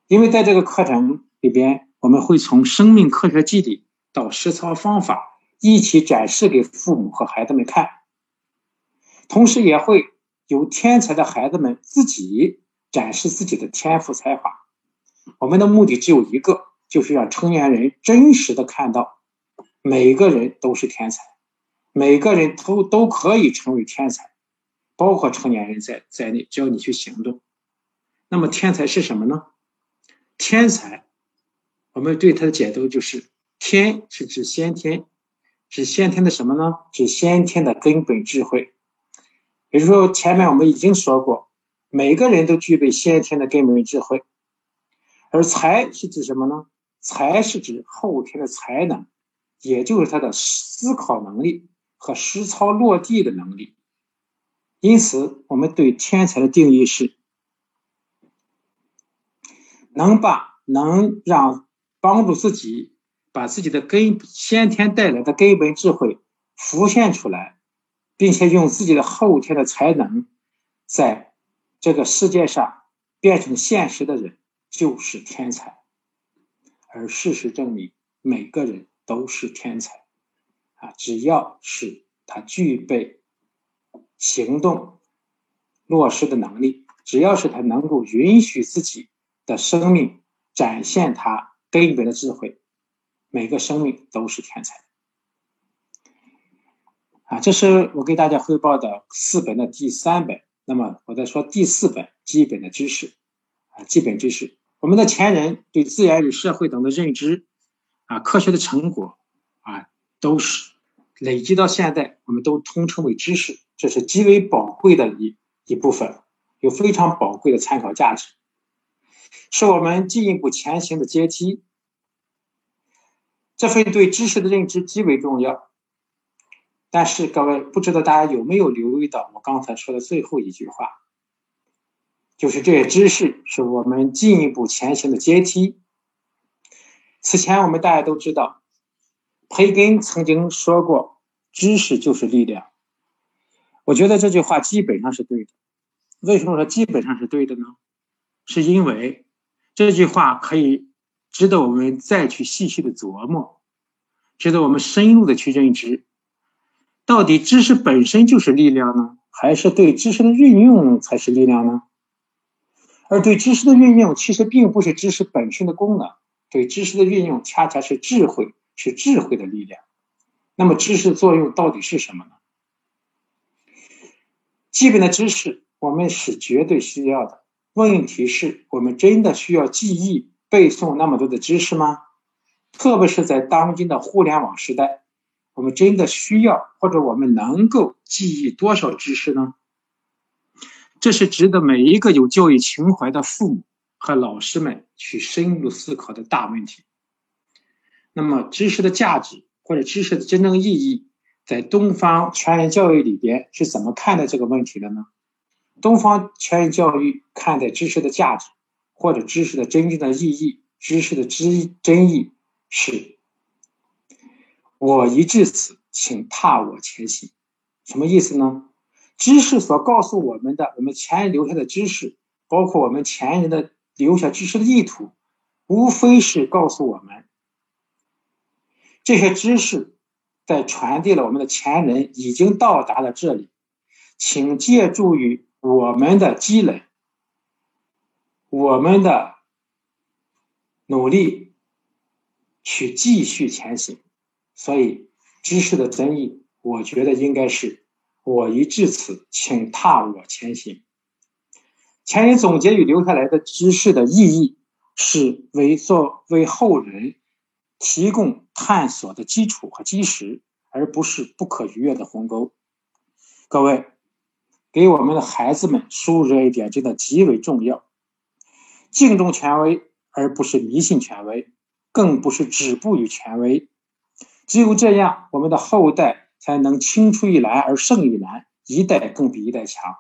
因为在这个课程里边，我们会从生命科学基底到实操方法一起展示给父母和孩子们看，同时也会有天才的孩子们自己展示自己的天赋才华。我们的目的只有一个，就是让成年人真实的看到，每个人都是天才，每个人都都可以成为天才。包括成年人在在内，只要你去行动，那么天才是什么呢？天才，我们对他的解读就是：天是指先天，指先天的什么呢？指先天的根本智慧。也就是说，前面我们已经说过，每个人都具备先天的根本智慧。而才是指什么呢？才是指后天的才能，也就是他的思考能力和实操落地的能力。因此，我们对天才的定义是：能把能让帮助自己把自己的根先天带来的根本智慧浮现出来，并且用自己的后天的才能，在这个世界上变成现实的人，就是天才。而事实证明，每个人都是天才啊！只要是他具备。行动落实的能力，只要是他能够允许自己的生命展现他根本的智慧，每个生命都是天才。啊，这是我给大家汇报的四本的第三本。那么我再说第四本基本的知识啊，基本知识。我们的前人对自然与社会等的认知啊，科学的成果啊，都是累积到现在，我们都通称为知识，这是极为宝贵的一一部分，有非常宝贵的参考价值，是我们进一步前行的阶梯。这份对知识的认知极为重要。但是各位，不知道大家有没有留意到我刚才说的最后一句话，就是这些知识是我们进一步前行的阶梯。此前我们大家都知道。培根曾经说过：“知识就是力量。”我觉得这句话基本上是对的。为什么说基本上是对的呢？是因为这句话可以值得我们再去细细的琢磨，值得我们深入的去认知。到底知识本身就是力量呢，还是对知识的运用才是力量呢？而对知识的运用，其实并不是知识本身的功能，对知识的运用，恰恰是智慧。是智慧的力量。那么，知识作用到底是什么呢？基本的知识我们是绝对需要的。问题是我们真的需要记忆背诵那么多的知识吗？特别是在当今的互联网时代，我们真的需要或者我们能够记忆多少知识呢？这是值得每一个有教育情怀的父母和老师们去深入思考的大问题。那么，知识的价值或者知识的真正意义，在东方全人教育里边是怎么看待这个问题的呢？东方全人教育看待知识的价值或者知识的真正的意义，知识的知真意是：我一至此，请踏我前行。什么意思呢？知识所告诉我们的，我们前人留下的知识，包括我们前人的留下知识的意图，无非是告诉我们。这些知识在传递了我们的前人已经到达了这里，请借助于我们的积累，我们的努力去继续前行。所以，知识的真意，我觉得应该是“我已至此，请踏我前行”。前人总结与留下来的知识的意义，是为作为后人。提供探索的基础和基石，而不是不可逾越的鸿沟。各位，给我们的孩子们输入这一点真的极为重要：敬重权威，而不是迷信权威，更不是止步于权威。只有这样，我们的后代才能青出于蓝而胜于蓝，一代更比一代强。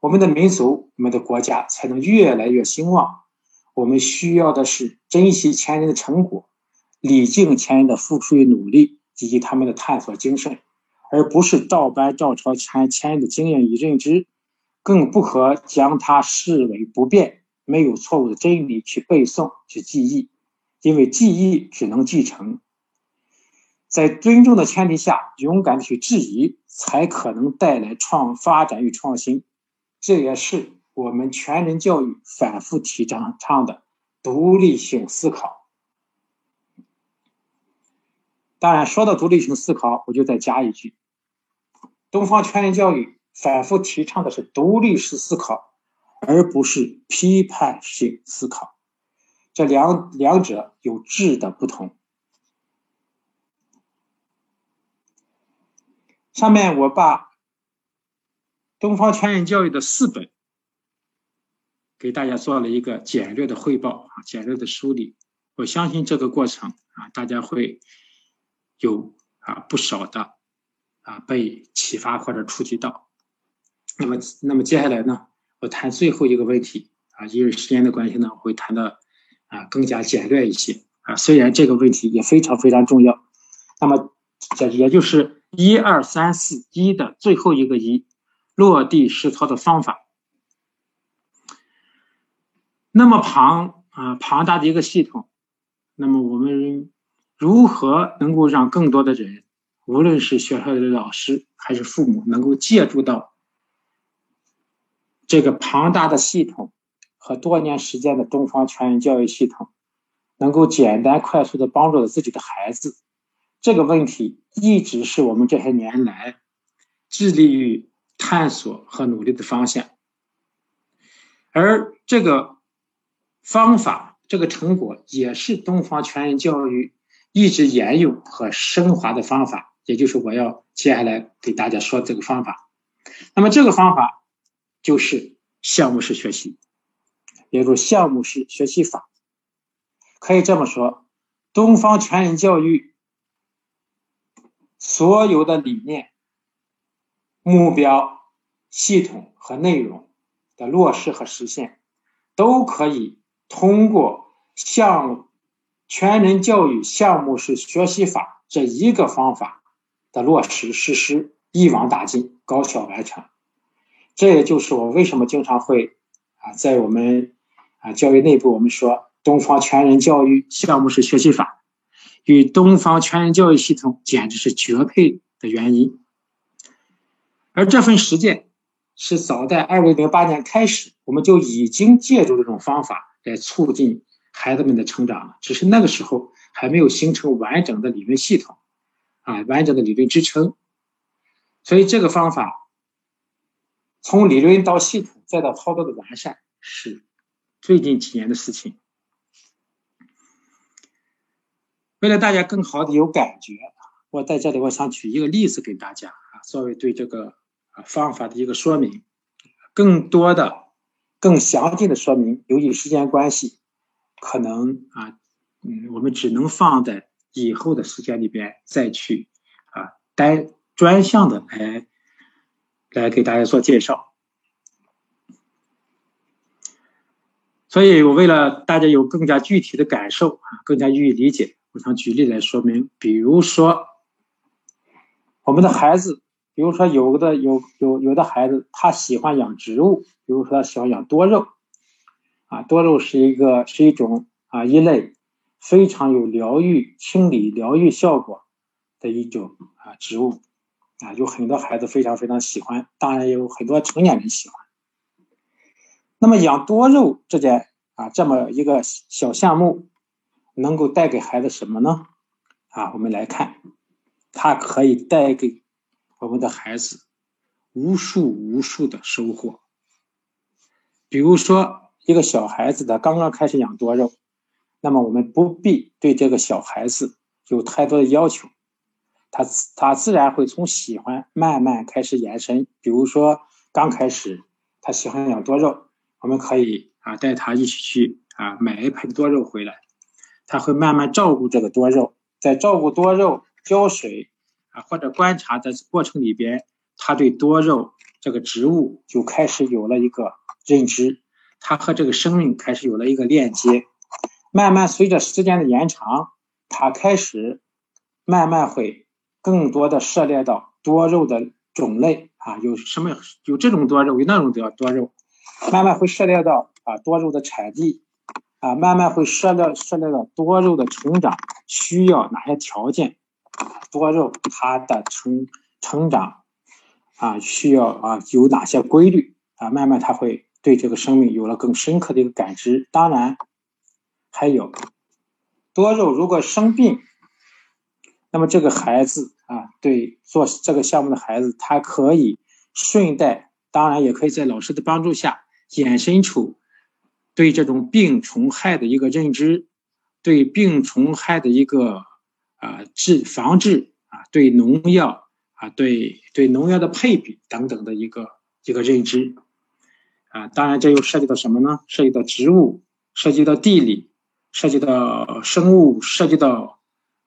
我们的民族、我们的国家才能越来越兴旺。我们需要的是珍惜前人的成果。礼敬前人的付出与努力，以及他们的探索精神，而不是照搬照抄前前人的经验与认知，更不可将它视为不变、没有错误的真理去背诵、去记忆，因为记忆只能继承。在尊重的前提下，勇敢去质疑，才可能带来创发展与创新。这也是我们全人教育反复提倡倡的独立性思考。当然，说到独立性思考，我就再加一句：东方全人教育反复提倡的是独立式思考，而不是批判性思考。这两两者有质的不同。上面我把东方全人教育的四本给大家做了一个简略的汇报啊，简略的梳理。我相信这个过程啊，大家会。有啊不少的啊被启发或者触及到，那么那么接下来呢，我谈最后一个问题啊，因为时间的关系呢，我会谈的啊更加简略一些啊，虽然这个问题也非常非常重要，那么这也就是一二三四一的最后一个一，落地实操的方法，那么庞啊庞大的一个系统，那么我们。如何能够让更多的人，无论是学校的老师还是父母，能够借助到这个庞大的系统和多年时间的东方全人教育系统，能够简单快速的帮助到自己的孩子？这个问题一直是我们这些年来致力于探索和努力的方向，而这个方法、这个成果，也是东方全人教育。一直沿用和升华的方法，也就是我要接下来给大家说这个方法。那么这个方法就是项目式学习，也就是项目式学习法。可以这么说，东方全人教育所有的理念、目标、系统和内容的落实和实现，都可以通过项目全人教育项目式学习法这一个方法的落实实施，一网打尽，高效完成。这也就是我为什么经常会啊，在我们啊教育内部，我们说东方全人教育项目式学习法与东方全人教育系统简直是绝配的原因。而这份实践是早在二零零八年开始，我们就已经借助这种方法来促进。孩子们的成长了，只是那个时候还没有形成完整的理论系统，啊，完整的理论支撑。所以这个方法从理论到系统再到操作的完善，是最近几年的事情。为了大家更好的有感觉，我在这里我想举一个例子给大家啊，作为对这个方法的一个说明。更多的、更详尽的说明，由于时间关系。可能啊，嗯，我们只能放在以后的时间里边再去啊单专项的来来给大家做介绍。所以我为了大家有更加具体的感受啊，更加予以理解，我想举例来说明。比如说，我们的孩子，比如说有的有有有的孩子他喜欢养植物，比如说他喜欢养多肉。啊，多肉是一个是一种啊一类非常有疗愈、清理、疗愈效果的一种啊植物啊，有很多孩子非常非常喜欢，当然也有很多成年人喜欢。那么养多肉这件啊这么一个小项目，能够带给孩子什么呢？啊，我们来看，它可以带给我们的孩子无数无数的收获，比如说。一个小孩子的刚刚开始养多肉，那么我们不必对这个小孩子有太多的要求，他他自然会从喜欢慢慢开始延伸。比如说刚开始他喜欢养多肉，我们可以啊带他一起去啊买一盆多肉回来，他会慢慢照顾这个多肉，在照顾多肉、浇水啊或者观察的过程里边，他对多肉这个植物就开始有了一个认知。他和这个生命开始有了一个链接，慢慢随着时间的延长，他开始慢慢会更多的涉猎到多肉的种类啊，有什么有这种多肉，有那种多多肉，慢慢会涉猎到啊多肉的产地啊，慢慢会涉猎涉猎到多肉的成长需要哪些条件，多肉它的成成长啊需要啊有哪些规律啊，慢慢它会。对这个生命有了更深刻的一个感知。当然，还有多肉如果生病，那么这个孩子啊，对做这个项目的孩子，他可以顺带，当然也可以在老师的帮助下，衍生出对这种病虫害的一个认知，对病虫害的一个啊治防治啊，对农药啊，对对农药的配比等等的一个一个认知。啊，当然，这又涉及到什么呢？涉及到植物，涉及到地理，涉及到生物，涉及到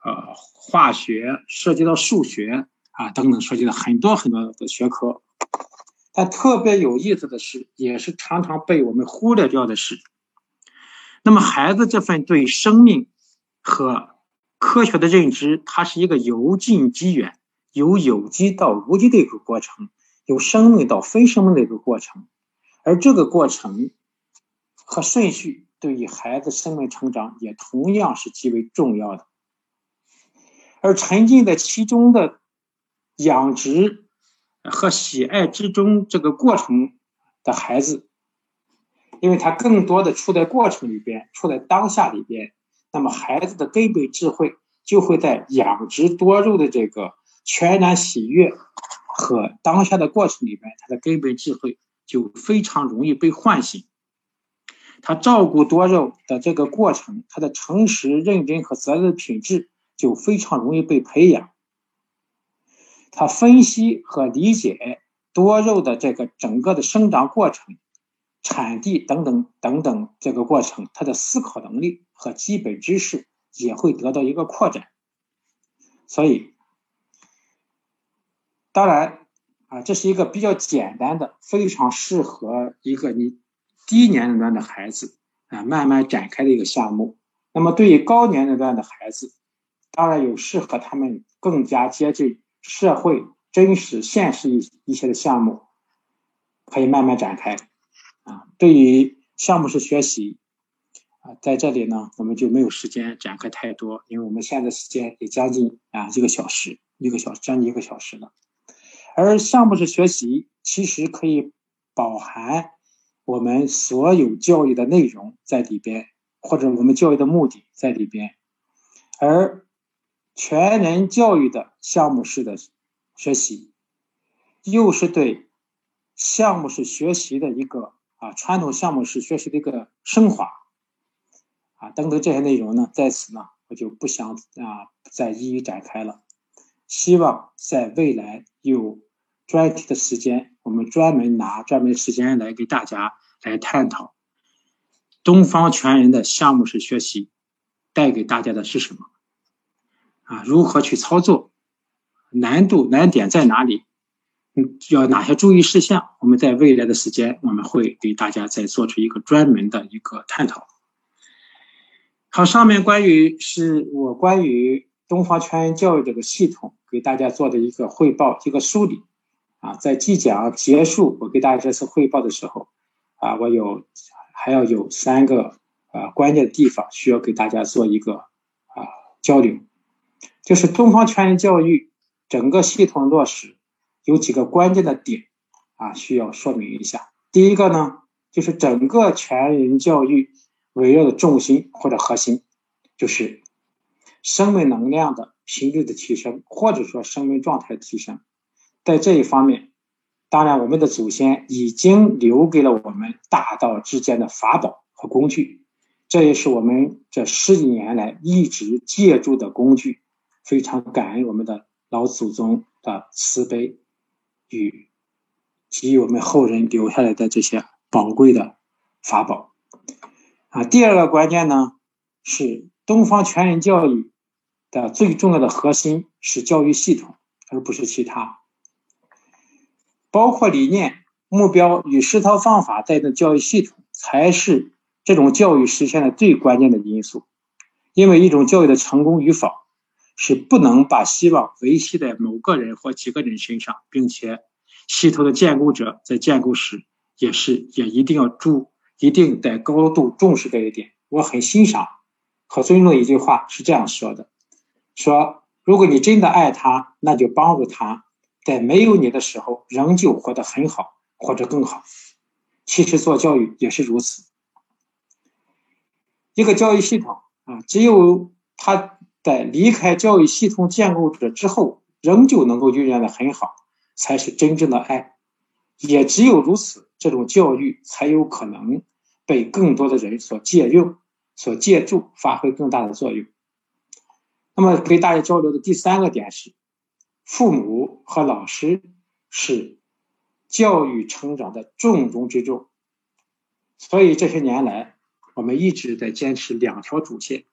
呃化学，涉及到数学啊等等，涉及到很多很多的学科。但特别有意思的是，也是常常被我们忽略掉的是，那么孩子这份对生命和科学的认知，它是一个由近及远，由有机到无机的一个过程，由生命到非生命的一个过程。而这个过程和顺序对于孩子生命成长也同样是极为重要的。而沉浸在其中的养殖和喜爱之中这个过程的孩子，因为他更多的处在过程里边，处在当下里边，那么孩子的根本智慧就会在养殖多肉的这个全然喜悦和当下的过程里边，他的根本智慧。就非常容易被唤醒。他照顾多肉的这个过程，他的诚实、认真和责任品质就非常容易被培养。他分析和理解多肉的这个整个的生长过程、产地等等等等这个过程，他的思考能力和基本知识也会得到一个扩展。所以，当然啊，这是一个比较简单的，非常适合一个你低年龄段的孩子啊慢慢展开的一个项目。那么，对于高年龄段的孩子，当然有适合他们更加接近社会、真实、现实一一些的项目，可以慢慢展开。啊，对于项目式学习，啊，在这里呢，我们就没有时间展开太多，因为我们现在时间也将近啊一个小时，一个小将近一个小时了。而项目式学习其实可以饱含我们所有教育的内容在里边。或者我们教育的目的在里边，而全人教育的项目式的学习，又是对项目式学习的一个啊传统项目式学习的一个升华啊等等这些内容呢，在此呢我就不想啊再一一展开了。希望在未来有专题的时间，我们专门拿专门时间来给大家来探讨。东方全人的项目式学习带给大家的是什么？啊，如何去操作？难度难点在哪里？嗯，要哪些注意事项？我们在未来的时间，我们会给大家再做出一个专门的一个探讨。好，上面关于是我关于东方全人教育这个系统给大家做的一个汇报，一个梳理。啊，在即将结束我给大家这次汇报的时候，啊，我有。还要有三个啊关键的地方需要给大家做一个啊交流，就是东方全人教育整个系统落实有几个关键的点啊需要说明一下。第一个呢，就是整个全人教育围绕的重心或者核心，就是生命能量的频率的提升，或者说生命状态的提升，在这一方面。当然，我们的祖先已经留给了我们大道之间的法宝和工具，这也是我们这十几年来一直借助的工具。非常感恩我们的老祖宗的慈悲与给予我们后人留下来的这些宝贵的法宝。啊，第二个关键呢是东方全人教育的最重要的核心是教育系统，而不是其他。包括理念、目标与实操方法在内的教育系统，才是这种教育实现的最关键的因素。因为一种教育的成功与否，是不能把希望维系在某个人或几个人身上，并且系统的建构者在建构时，也是也一定要注，一定得高度重视这一点。我很欣赏和尊重一句话是这样说的：说如果你真的爱他，那就帮助他。在没有你的时候，仍旧活得很好，或者更好。其实做教育也是如此。一个教育系统啊，只有他在离开教育系统建构者之后，仍旧能够运转的很好，才是真正的爱。也只有如此，这种教育才有可能被更多的人所借用、所借助，发挥更大的作用。那么，给大家交流的第三个点是。父母和老师是教育成长的重中之重，所以这些年来，我们一直在坚持两条主线：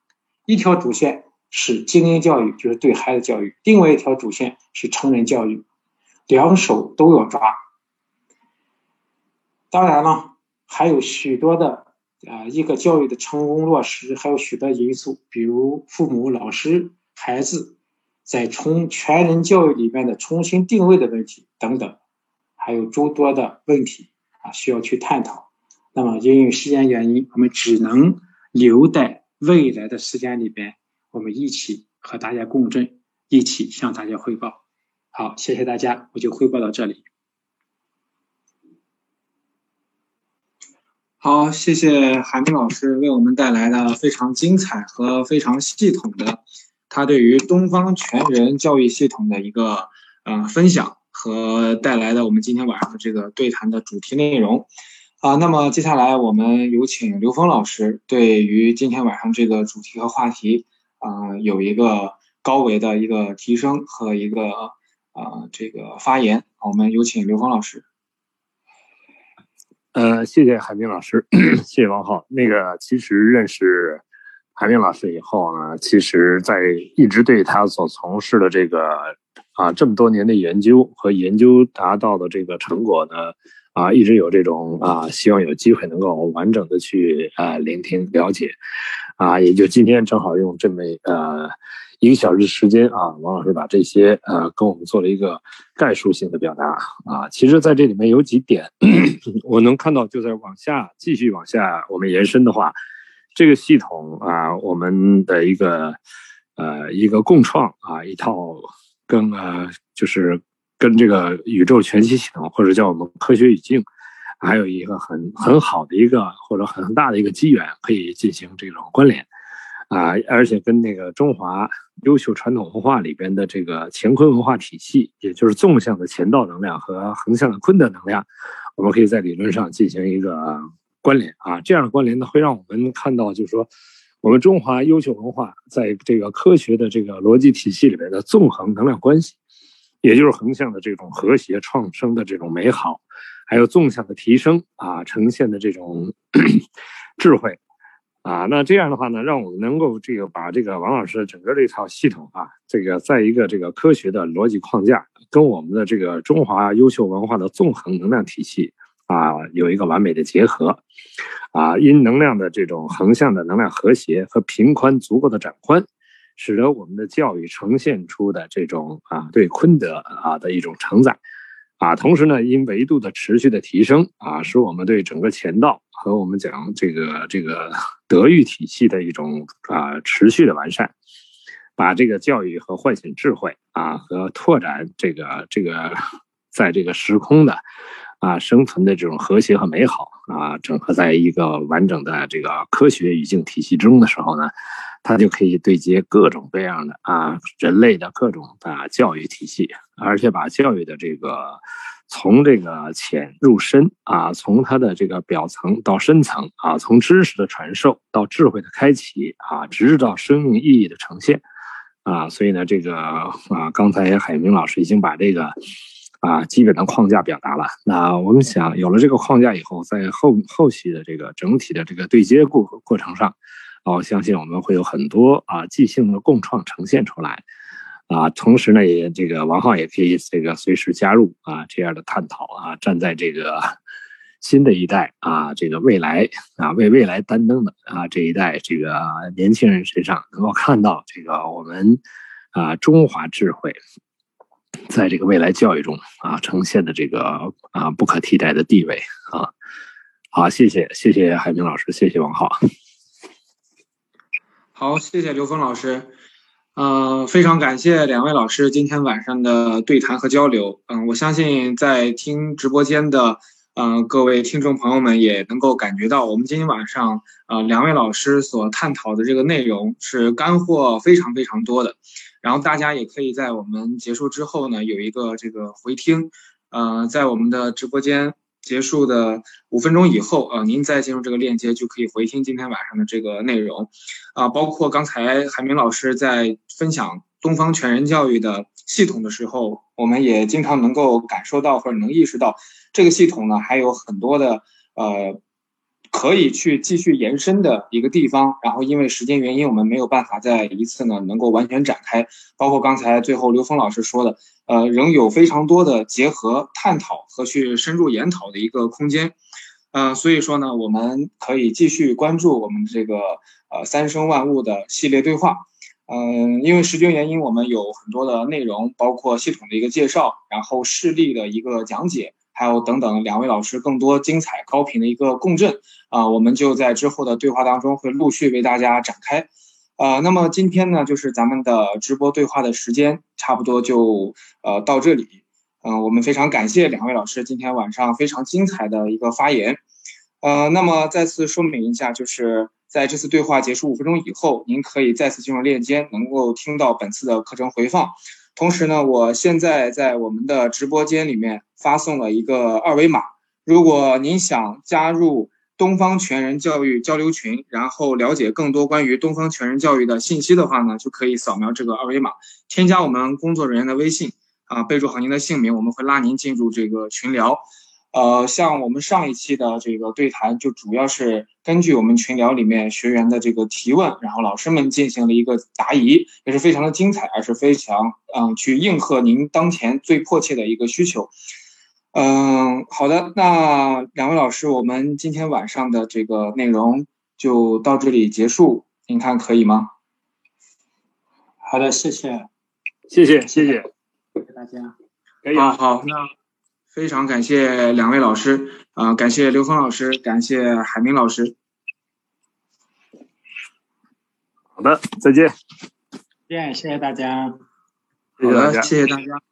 一条主线是精英教育，就是对孩子教育；另外一条主线是成人教育，两手都要抓。当然了，还有许多的啊，一个教育的成功落实还有许多因素，比如父母、老师、孩子。在从全人教育里面的重新定位的问题等等，还有诸多的问题啊，需要去探讨。那么，因为时间原因，我们只能留在未来的时间里边，我们一起和大家共振，一起向大家汇报。好，谢谢大家，我就汇报到这里。好，谢谢韩冰老师为我们带来的非常精彩和非常系统的。他对于东方全人教育系统的一个呃分享和带来的我们今天晚上的这个对谈的主题内容啊，那么接下来我们有请刘峰老师对于今天晚上这个主题和话题啊有一个高维的一个提升和一个啊这个发言。我们有请刘峰老师。呃，谢谢海明老师，[CLEARS THROAT] 谢谢王浩。那个其实认识海明老师以后呢，其实在一直对他所从事的这个啊这么多年的研究和研究达到的这个成果呢。啊，一直有这种啊，希望有机会能够完整的去啊聆听了解，啊，也就今天正好用这么呃一个小时时间啊，王老师把这些呃跟我们做了一个概述性的表达啊。其实，在这里面有几点 [COUGHS] 我能看到，就在往下继续往下我们延伸的话，这个系统啊，我们的一个呃一个共创啊，一套跟呃就是。跟这个宇宙全息系统，或者叫我们科学语境，还有一个很很好的一个或者很大的一个机缘，可以进行这种关联，啊，而且跟那个中华优秀传统文化里边的这个乾坤文化体系，也就是纵向的乾道能量和横向的坤的能量，我们可以在理论上进行一个关联啊，这样的关联呢，会让我们看到，就是说，我们中华优秀文化在这个科学的这个逻辑体系里面的纵横能量关系。也就是横向的这种和谐创生的这种美好，还有纵向的提升啊，呈现的这种 [COUGHS] 智慧啊，那这样的话呢，让我们能够这个把这个王老师整个这套系统啊，这个在一个这个科学的逻辑框架，跟我们的这个中华优秀文化的纵横能量体系啊，有一个完美的结合啊，因能量的这种横向的能量和谐和平宽足够的展宽。使得我们的教育呈现出的这种啊对坤德啊的一种承载，啊，同时呢，因维度的持续的提升啊，使我们对整个前道和我们讲这个这个德育体系的一种啊持续的完善，把这个教育和唤醒智慧啊和拓展这个这个在这个时空的啊生存的这种和谐和美好啊整合在一个完整的这个科学语境体系之中的时候呢。它就可以对接各种各样的啊人类的各种啊教育体系，而且把教育的这个从这个浅入深啊，从它的这个表层到深层啊，从知识的传授到智慧的开启啊，直至到生命意义的呈现啊，所以呢，这个啊，刚才海明老师已经把这个啊基本的框架表达了。那我们想有了这个框架以后，在后后续的这个整体的这个对接过过程上。我相信我们会有很多啊即兴的共创呈现出来，啊，同时呢，也这个王浩也可以这个随时加入啊这样的探讨啊，站在这个 [LAUGHS] 新的一代啊这个未来啊为未来担当的啊这一代这个年轻人身上，能够看到这个我们啊中华智慧在这个未来教育中啊呈现的这个啊不可替代的地位啊，好，谢谢谢谢海明老师，谢谢王浩。好，谢谢刘峰老师，呃，非常感谢两位老师今天晚上的对谈和交流。嗯，我相信在听直播间的，呃，各位听众朋友们也能够感觉到，我们今天晚上，呃，两位老师所探讨的这个内容是干货非常非常多的。然后大家也可以在我们结束之后呢，有一个这个回听，呃，在我们的直播间。结束的五分钟以后，呃，您再进入这个链接就可以回听今天晚上的这个内容，啊，包括刚才海明老师在分享东方全人教育的系统的时候，我们也经常能够感受到或者能意识到，这个系统呢还有很多的呃。可以去继续延伸的一个地方，然后因为时间原因，我们没有办法再一次呢能够完全展开。包括刚才最后刘峰老师说的，呃，仍有非常多的结合、探讨和去深入研讨的一个空间。嗯，所以说呢，我们可以继续关注我们这个呃三生万物的系列对话。嗯，因为时间原因，我们有很多的内容，包括系统的一个介绍，然后事例的一个讲解。还有等等，两位老师更多精彩高频的一个共振啊，我们就在之后的对话当中会陆续为大家展开。呃，那么今天呢，就是咱们的直播对话的时间差不多就呃到这里。嗯，我们非常感谢两位老师今天晚上非常精彩的一个发言。呃，那么再次说明一下，就是在这次对话结束五分钟以后，您可以再次进入链接，能够听到本次的课程回放。同时呢，我现在在我们的直播间里面发送了一个二维码。如果您想加入东方全人教育交流群，然后了解更多关于东方全人教育的信息的话呢，就可以扫描这个二维码，添加我们工作人员的微信，啊，备注好您的姓名，我们会拉您进入这个群聊。呃，像我们上一期的这个对谈，就主要是根据我们群聊里面学员的这个提问，然后老师们进行了一个答疑，也是非常的精彩，而是非常嗯去应和您当前最迫切的一个需求。嗯，好的，那两位老师，我们今天晚上的这个内容就到这里结束，您看可以吗？好的，谢谢，谢谢，谢谢，谢谢大家。可以啊好，那非常感谢两位老师，啊、感谢刘峰老师，感谢海明老师。好的，再见，见，谢谢大家。好的，谢谢大家。谢谢大家。